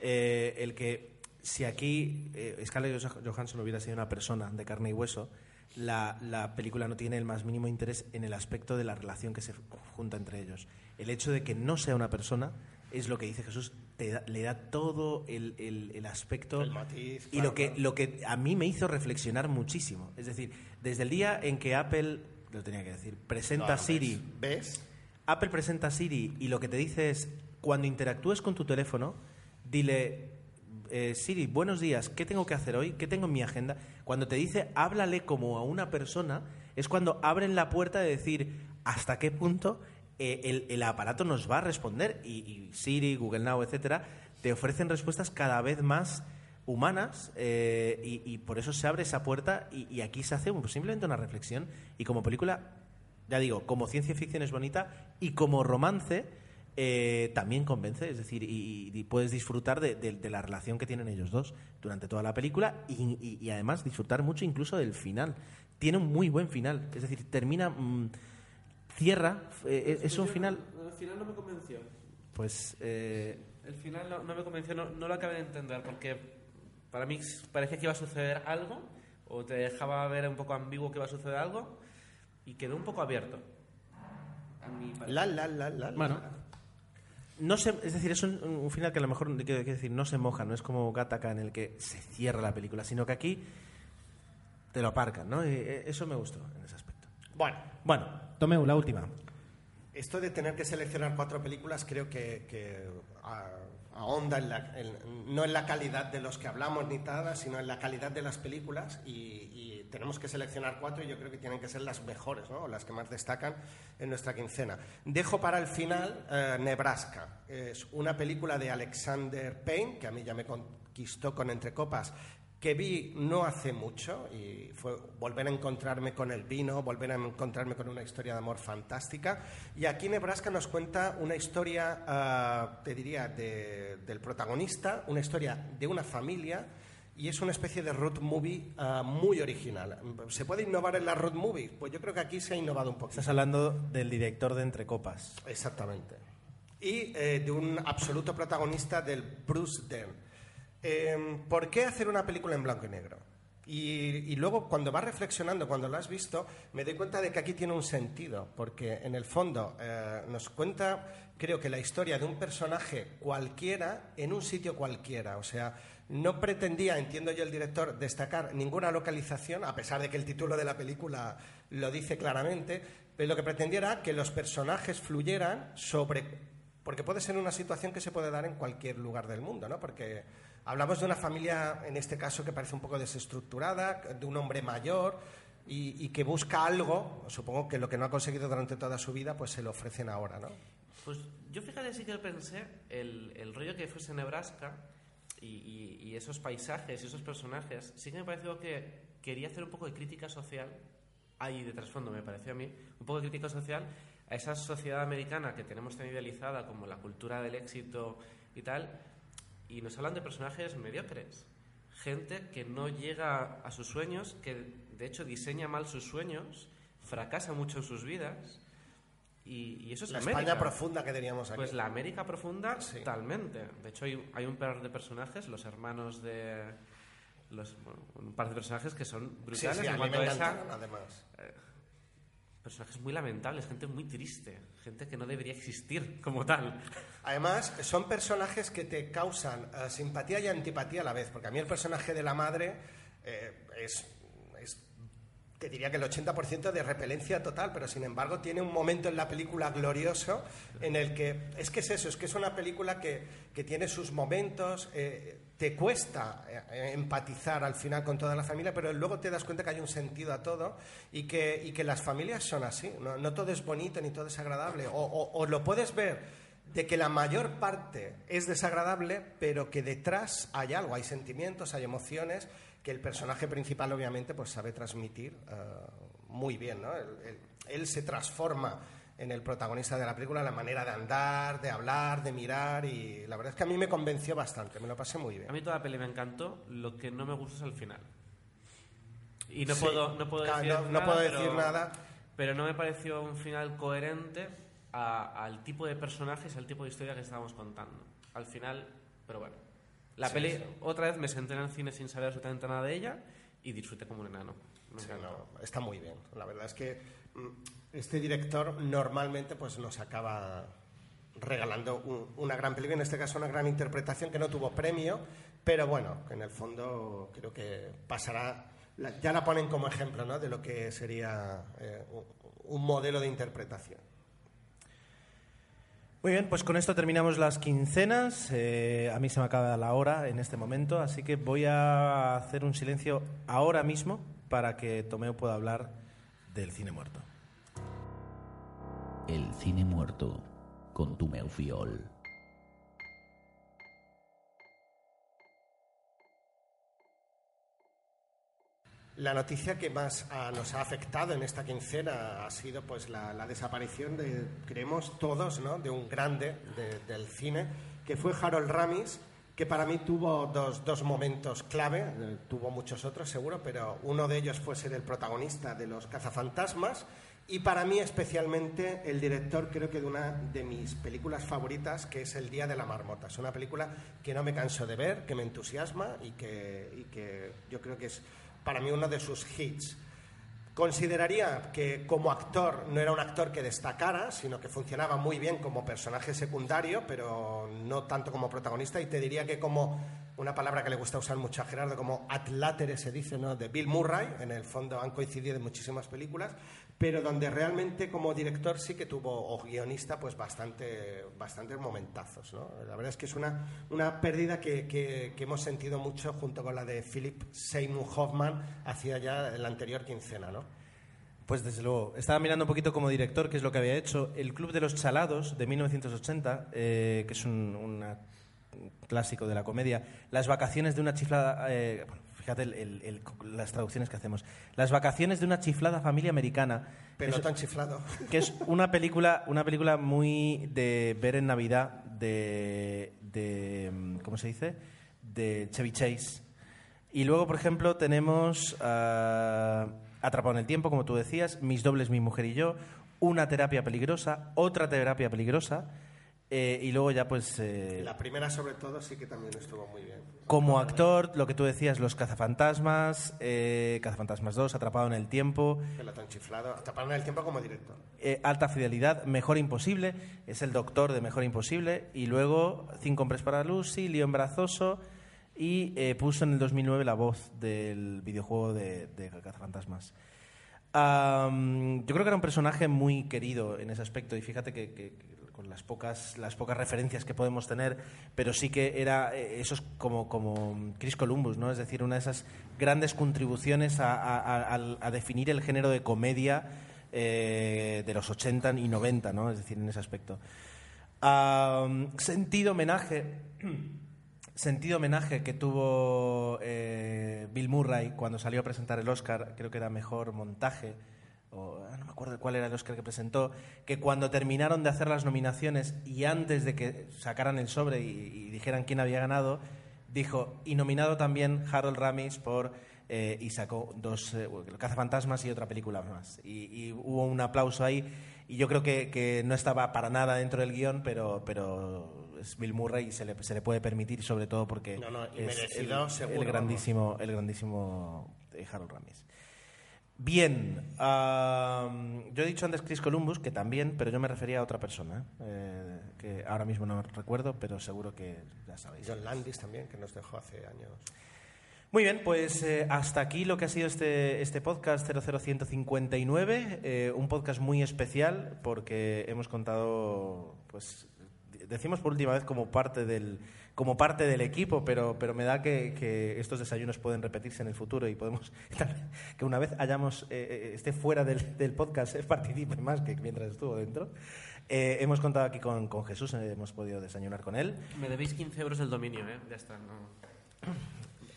Speaker 1: Eh, el que si aquí eh, Scarlett Johansson hubiera sido una persona de carne y hueso, la, la película no tiene el más mínimo interés en el aspecto de la relación que se junta entre ellos. El hecho de que no sea una persona es lo que dice Jesús, te da- le da todo el, el- el aspecto
Speaker 2: El matiz,
Speaker 1: y
Speaker 2: claro,
Speaker 1: lo que,
Speaker 2: claro.
Speaker 1: lo que a mí me hizo reflexionar muchísimo. Es decir, desde el día en que Apple, lo tenía que decir, presenta
Speaker 2: No,
Speaker 1: Siri,
Speaker 2: ¿Ves?
Speaker 1: Apple presenta Siri y lo que te dice es, cuando interactúes con tu teléfono, dile, eh, Siri, buenos días, ¿qué tengo que hacer hoy? ¿Qué tengo en mi agenda? Cuando te dice, háblale como a una persona, es cuando abren la puerta de decir, ¿hasta qué punto eh, el, aparato nos va a responder? Y, Siri, Google Now, etcétera, te ofrecen respuestas cada vez más humanas eh, y, por eso se abre esa puerta y, aquí se hace un- simplemente una reflexión y como película ya digo, como ciencia ficción es bonita y como romance eh, también convence, es decir, y, puedes disfrutar de, la relación que tienen ellos dos durante toda la película y además disfrutar mucho incluso del final. Tiene un muy buen final, es decir, termina, mm, cierra, eh, es un final,
Speaker 3: El final no me convenció.
Speaker 1: pues eh,
Speaker 3: El final no, no me convenció, no, no lo acabé de entender, porque para mí parecía que iba a suceder algo, o te dejaba ver un poco ambiguo que iba a suceder algo, y quedó un poco abierto. A.
Speaker 2: La, la, la, la. la.
Speaker 1: Bueno. no se, es decir, es un, un final que a lo mejor quiero decir, no se moja, no es como Gattaca en el que se cierra la película, sino que aquí te lo aparcan, ¿no? Y, eh, eso me gustó en ese aspecto.
Speaker 2: Bueno,
Speaker 1: Bueno, Tomeu, la última.
Speaker 2: esto de tener que seleccionar cuatro películas creo que, que, ah, ahonda en la- en- no en la calidad de los que hablamos ni nada, sino en la calidad de las películas y, y tenemos que seleccionar cuatro y yo creo que tienen que ser las mejores, ¿no? las que más destacan en nuestra quincena. Dejo para el final eh, Nebraska. Es una película de Alexander Payne, que a mí ya me conquistó con Entre Copas, que vi no hace mucho y fue volver a encontrarme con el vino, volver a encontrarme con una historia de amor fantástica. Y aquí Nebraska nos cuenta una historia, ah, te diría, de- del protagonista, una historia de una familia y es una especie de road movie ah, muy original. ¿Se puede innovar en la road movie? Pues yo creo que aquí se ha innovado un poquito.
Speaker 1: Estás hablando del director de Entre Copas.
Speaker 2: Exactamente. Y eh, de un absoluto protagonista del Bruce Dern. Eh, ¿Por qué hacer una película en blanco y negro? Y, y luego, cuando vas reflexionando, cuando lo has visto, me doy cuenta de que aquí tiene un sentido, porque en el fondo eh, nos cuenta, creo que la historia de un personaje cualquiera en un sitio cualquiera. O sea, no pretendía, entiendo yo el director, destacar ninguna localización, a pesar de que el título de la película lo dice claramente, pero lo que pretendía era que los personajes fluyeran sobre porque puede ser una situación que se puede dar en cualquier lugar del mundo, ¿no? Porque hablamos de una familia, en este caso, que parece un poco desestructurada, de un hombre mayor y, que busca algo, supongo que lo que no ha conseguido durante toda su vida, pues se lo ofrecen ahora, ¿no?
Speaker 3: Pues yo fíjate sí que pensé el, rollo que fuese Nebraska y- y esos paisajes y esos personajes, sí que me pareció que quería hacer un poco de crítica social, ahí de trasfondo me pareció a mí, un poco de crítica social a esa sociedad americana que tenemos tan idealizada como la cultura del éxito y tal, y nos hablan de personajes mediocres. Gente que no llega a sus sueños, que de hecho diseña mal sus sueños, fracasa mucho en sus vidas, y, y eso es
Speaker 2: La
Speaker 3: América.
Speaker 2: España profunda que teníamos aquí.
Speaker 3: Pues la América profunda,
Speaker 2: Sí.
Speaker 3: totalmente. De hecho, hay, hay un par de personajes, los hermanos de. Los, bueno, un par de personajes que son
Speaker 2: sí,
Speaker 3: brutales
Speaker 2: sí, a
Speaker 3: en cuanto a esa.
Speaker 2: además.
Speaker 3: Personajes muy lamentables, gente muy triste, gente que no debería existir como tal.
Speaker 2: Además, son personajes que te causan eh, simpatía y antipatía a la vez, porque a mí el personaje de la madre eh, es, es, te diría que el 80% de repelencia total, pero sin embargo tiene un momento en la película glorioso en el que, es que es eso, es que es una película que, que tiene sus momentos, eh, te cuesta eh, empatizar al final con toda la familia, pero luego te das cuenta que hay un sentido a todo y que, y que las familias son así, no, todo es bonito ni todo es agradable, o- o lo puedes ver de que la mayor parte es desagradable, pero que detrás hay algo, hay sentimientos, hay emociones que el personaje principal obviamente pues sabe transmitir eh, muy bien, ¿no? Él, él- él se transforma en el protagonista de la película, la manera de andar, de hablar, de mirar y la verdad es que a mí me convenció bastante, me lo pasé muy
Speaker 3: A
Speaker 2: bien.
Speaker 3: mí toda la peli me encantó, lo que no me gustó es el final. Y no
Speaker 2: Sí,
Speaker 3: puedo, no puedo
Speaker 2: claro,
Speaker 3: decir
Speaker 2: no- no
Speaker 3: nada, pero-
Speaker 2: nada.
Speaker 3: Pero no me pareció un final coherente a- al tipo de personajes, al tipo de historia que estábamos contando. Al final, pero bueno. La
Speaker 2: Sí,
Speaker 3: peli,
Speaker 2: sí.
Speaker 3: otra vez me senté en el cine sin saber absolutamente nada de ella y disfruté como un enano.
Speaker 2: Sí, no, está muy bien. La verdad es que mm, este director normalmente pues nos acaba regalando un- una gran película, en este caso una gran interpretación que no tuvo premio, pero bueno, que en el fondo creo que pasará, ya la ponen como ejemplo ¿no? de lo que sería eh, un modelo de interpretación.
Speaker 1: Muy bien, pues con esto terminamos las quincenas. Eh, a mí se me acaba la hora en este momento, así que voy a hacer un silencio ahora mismo para que Tomeo pueda hablar del cine muerto.
Speaker 5: El cine muerto con tu Fiol.
Speaker 2: La noticia que más ah, nos ha afectado en esta quincena ha sido pues la, la desaparición de, creemos todos, ¿no? de un grande de- del cine, que fue Harold Ramis, que para mí tuvo dos, dos momentos clave, eh, tuvo muchos otros seguro, pero uno de ellos fue ser el protagonista de Los cazafantasmas y para mí especialmente el director creo que de una de mis películas favoritas, que es El Día de la Marmota. Es una película que no me canso de ver, que me entusiasma y que, y que yo creo que es para mí uno de sus hits. Consideraría que como actor no era un actor que destacara, sino que funcionaba muy bien como personaje secundario, pero no tanto como protagonista. Y te diría que como una palabra que le gusta usar mucho a Gerardo, como atlátere se dice, ¿no? de Bill Murray, en el fondo han coincidido en muchísimas películas, pero donde realmente como director sí que tuvo, o guionista, pues bastante, bastantes momentazos. ¿no? La verdad es que es una, una pérdida que, que- que hemos sentido mucho junto con la de Philip Seymour Hoffman hacia ya la anterior quincena. ¿no?
Speaker 1: Pues desde luego, estaba mirando un poquito como director qué es lo que había hecho. El Club de los Chalados de 1980, eh, que es un, clásico de la comedia. Las vacaciones de una chiflada. eh, fíjate el- el- el- las traducciones que hacemos. Las vacaciones de una chiflada familia americana.
Speaker 2: Pelotón chiflado.
Speaker 1: que es una película, una película muy de ver en Navidad de, de ¿cómo se dice? De Chevy Chase. Y luego, por ejemplo, tenemos ah, Atrapado en el tiempo, como tú decías, Mis dobles, mi mujer y yo, Una terapia peligrosa, otra terapia peligrosa, eh, y luego ya pues eh,
Speaker 2: La primera, sobre todo, sí que también estuvo muy bien.
Speaker 1: como actor, lo que tú decías, Los cazafantasmas, eh, Cazafantasmas 2, Atrapado en el tiempo,
Speaker 2: Pelotón chiflado. Hasta para el tiempo como director.
Speaker 1: eh, alta fidelidad, Mejor Imposible, es el doctor de Mejor Imposible, y luego Cinco hombres para Lucy, Lío embarazoso, y puso en el 2009 la voz del videojuego de, de Cazafantasmas. Am, yo creo que era un personaje muy querido en ese aspecto, y fíjate que, que- por las pocas, las pocas referencias que podemos tener, pero sí que era, eh, eso es como, como Chris Columbus, ¿no? Es decir, una de esas grandes contribuciones a, a- a- a definir el género de comedia eh, de los 80 y 90, ¿no? Es decir, en ese aspecto. Am, sentido homenaje sentido homenaje que tuvo eh, Bill Murray cuando salió a presentar el Oscar, creo que era mejor montaje, o ah, no me acuerdo cuál era el Oscar que presentó, que cuando terminaron de hacer las nominaciones y antes de que sacaran el sobre y, y dijeran quién había ganado, dijo, y nominado también Harold Ramis por... eh, y sacó dos, eh, Cazafantasmas y otra película más. Y, y hubo un aplauso ahí. Y yo creo que, que no estaba para nada dentro del guion, pero, pero es Bill Murray y se le, se le puede permitir, sobre todo porque
Speaker 2: No, no, y
Speaker 1: es
Speaker 2: merecido,
Speaker 1: el,
Speaker 2: seguro,
Speaker 1: el grandísimo, el grandísimo eh, Harold Ramis. Bien, yo he dicho antes Chris Columbus, que también, pero yo me refería a otra persona, eh, que ahora mismo no recuerdo, pero seguro que ya sabéis.
Speaker 2: John Landis también, que nos dejó hace años.
Speaker 1: Muy bien, pues eh, hasta aquí lo que ha sido este, este podcast 00159, eh, un podcast muy especial porque hemos contado, pues decimos por última vez como parte del, como parte del equipo, pero, pero me da que, que estos desayunos pueden repetirse en el futuro y podemos que una vez hayamos eh, eh, esté fuera del, del podcast eh, participe más que mientras estuvo dentro. Eh, hemos contado aquí con, con Jesús, eh, hemos podido desayunar con él.
Speaker 3: Me debéis 15 euros el dominio, ¿eh? Ya está. No.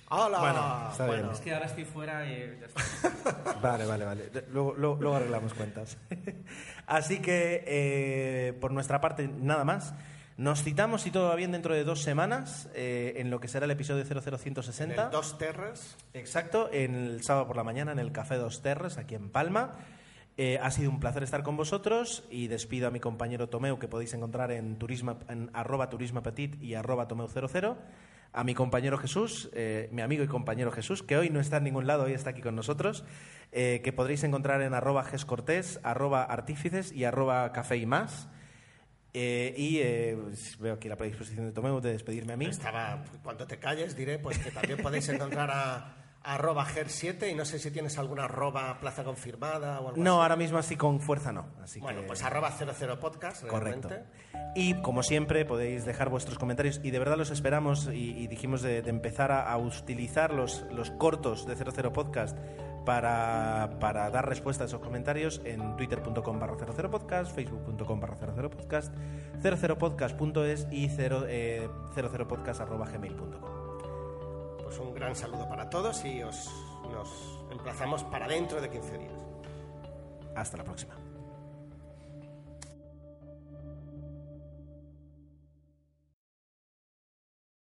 Speaker 2: ¡Hola!
Speaker 1: Bueno, está bien.
Speaker 3: Es que ahora estoy fuera y ya está.
Speaker 1: Vale, vale, vale. Luego, luego- luego arreglamos cuentas. Así que, eh, por nuestra parte, nada más. Nos citamos, si todo va bien, dentro de dos semanas, eh, en lo que será el episodio
Speaker 2: En
Speaker 1: 00160.
Speaker 2: el Dos Terras.
Speaker 1: Exacto, en el sábado por la mañana, en el Café Dos Terres, aquí en Palma. Eh, ha sido un placer estar con vosotros y despido a mi compañero Tomeu, que podéis encontrar en, turisma, en arroba turismapetit y arroba tomeu00. A mi compañero Jesús, eh, mi amigo y compañero Jesús, que hoy no está en ningún lado, hoy está aquí con nosotros, eh, que podréis encontrar en arroba gescortés, arroba artífices y arroba café y más. Eh, y eh, pues, veo aquí la predisposición de Tomeu de despedirme a mí.
Speaker 2: Estaba, cuando te calles, diré pues que también podéis encontrar a, arroba ger7 y no sé si tienes alguna arroba plaza confirmada o algo
Speaker 1: No,
Speaker 2: así.
Speaker 1: ahora mismo así con fuerza no. Así
Speaker 2: Bueno,
Speaker 1: que-
Speaker 2: pues arroba 00 podcast,
Speaker 1: Correcto.
Speaker 2: realmente.
Speaker 1: Y como siempre podéis dejar vuestros comentarios y de verdad los esperamos y, y dijimos de, de empezar a, a utilizar los, los cortos de 00 Podcast para, para dar respuesta a esos comentarios en twitter.com barra 00 podcast, facebook.com barra 00 podcast, 00podcast.es y 0, eh, 00podcast arroba gmail.com.
Speaker 2: Pues un gran saludo para todos y os, nos emplazamos para dentro de 15 días.
Speaker 1: Hasta la próxima.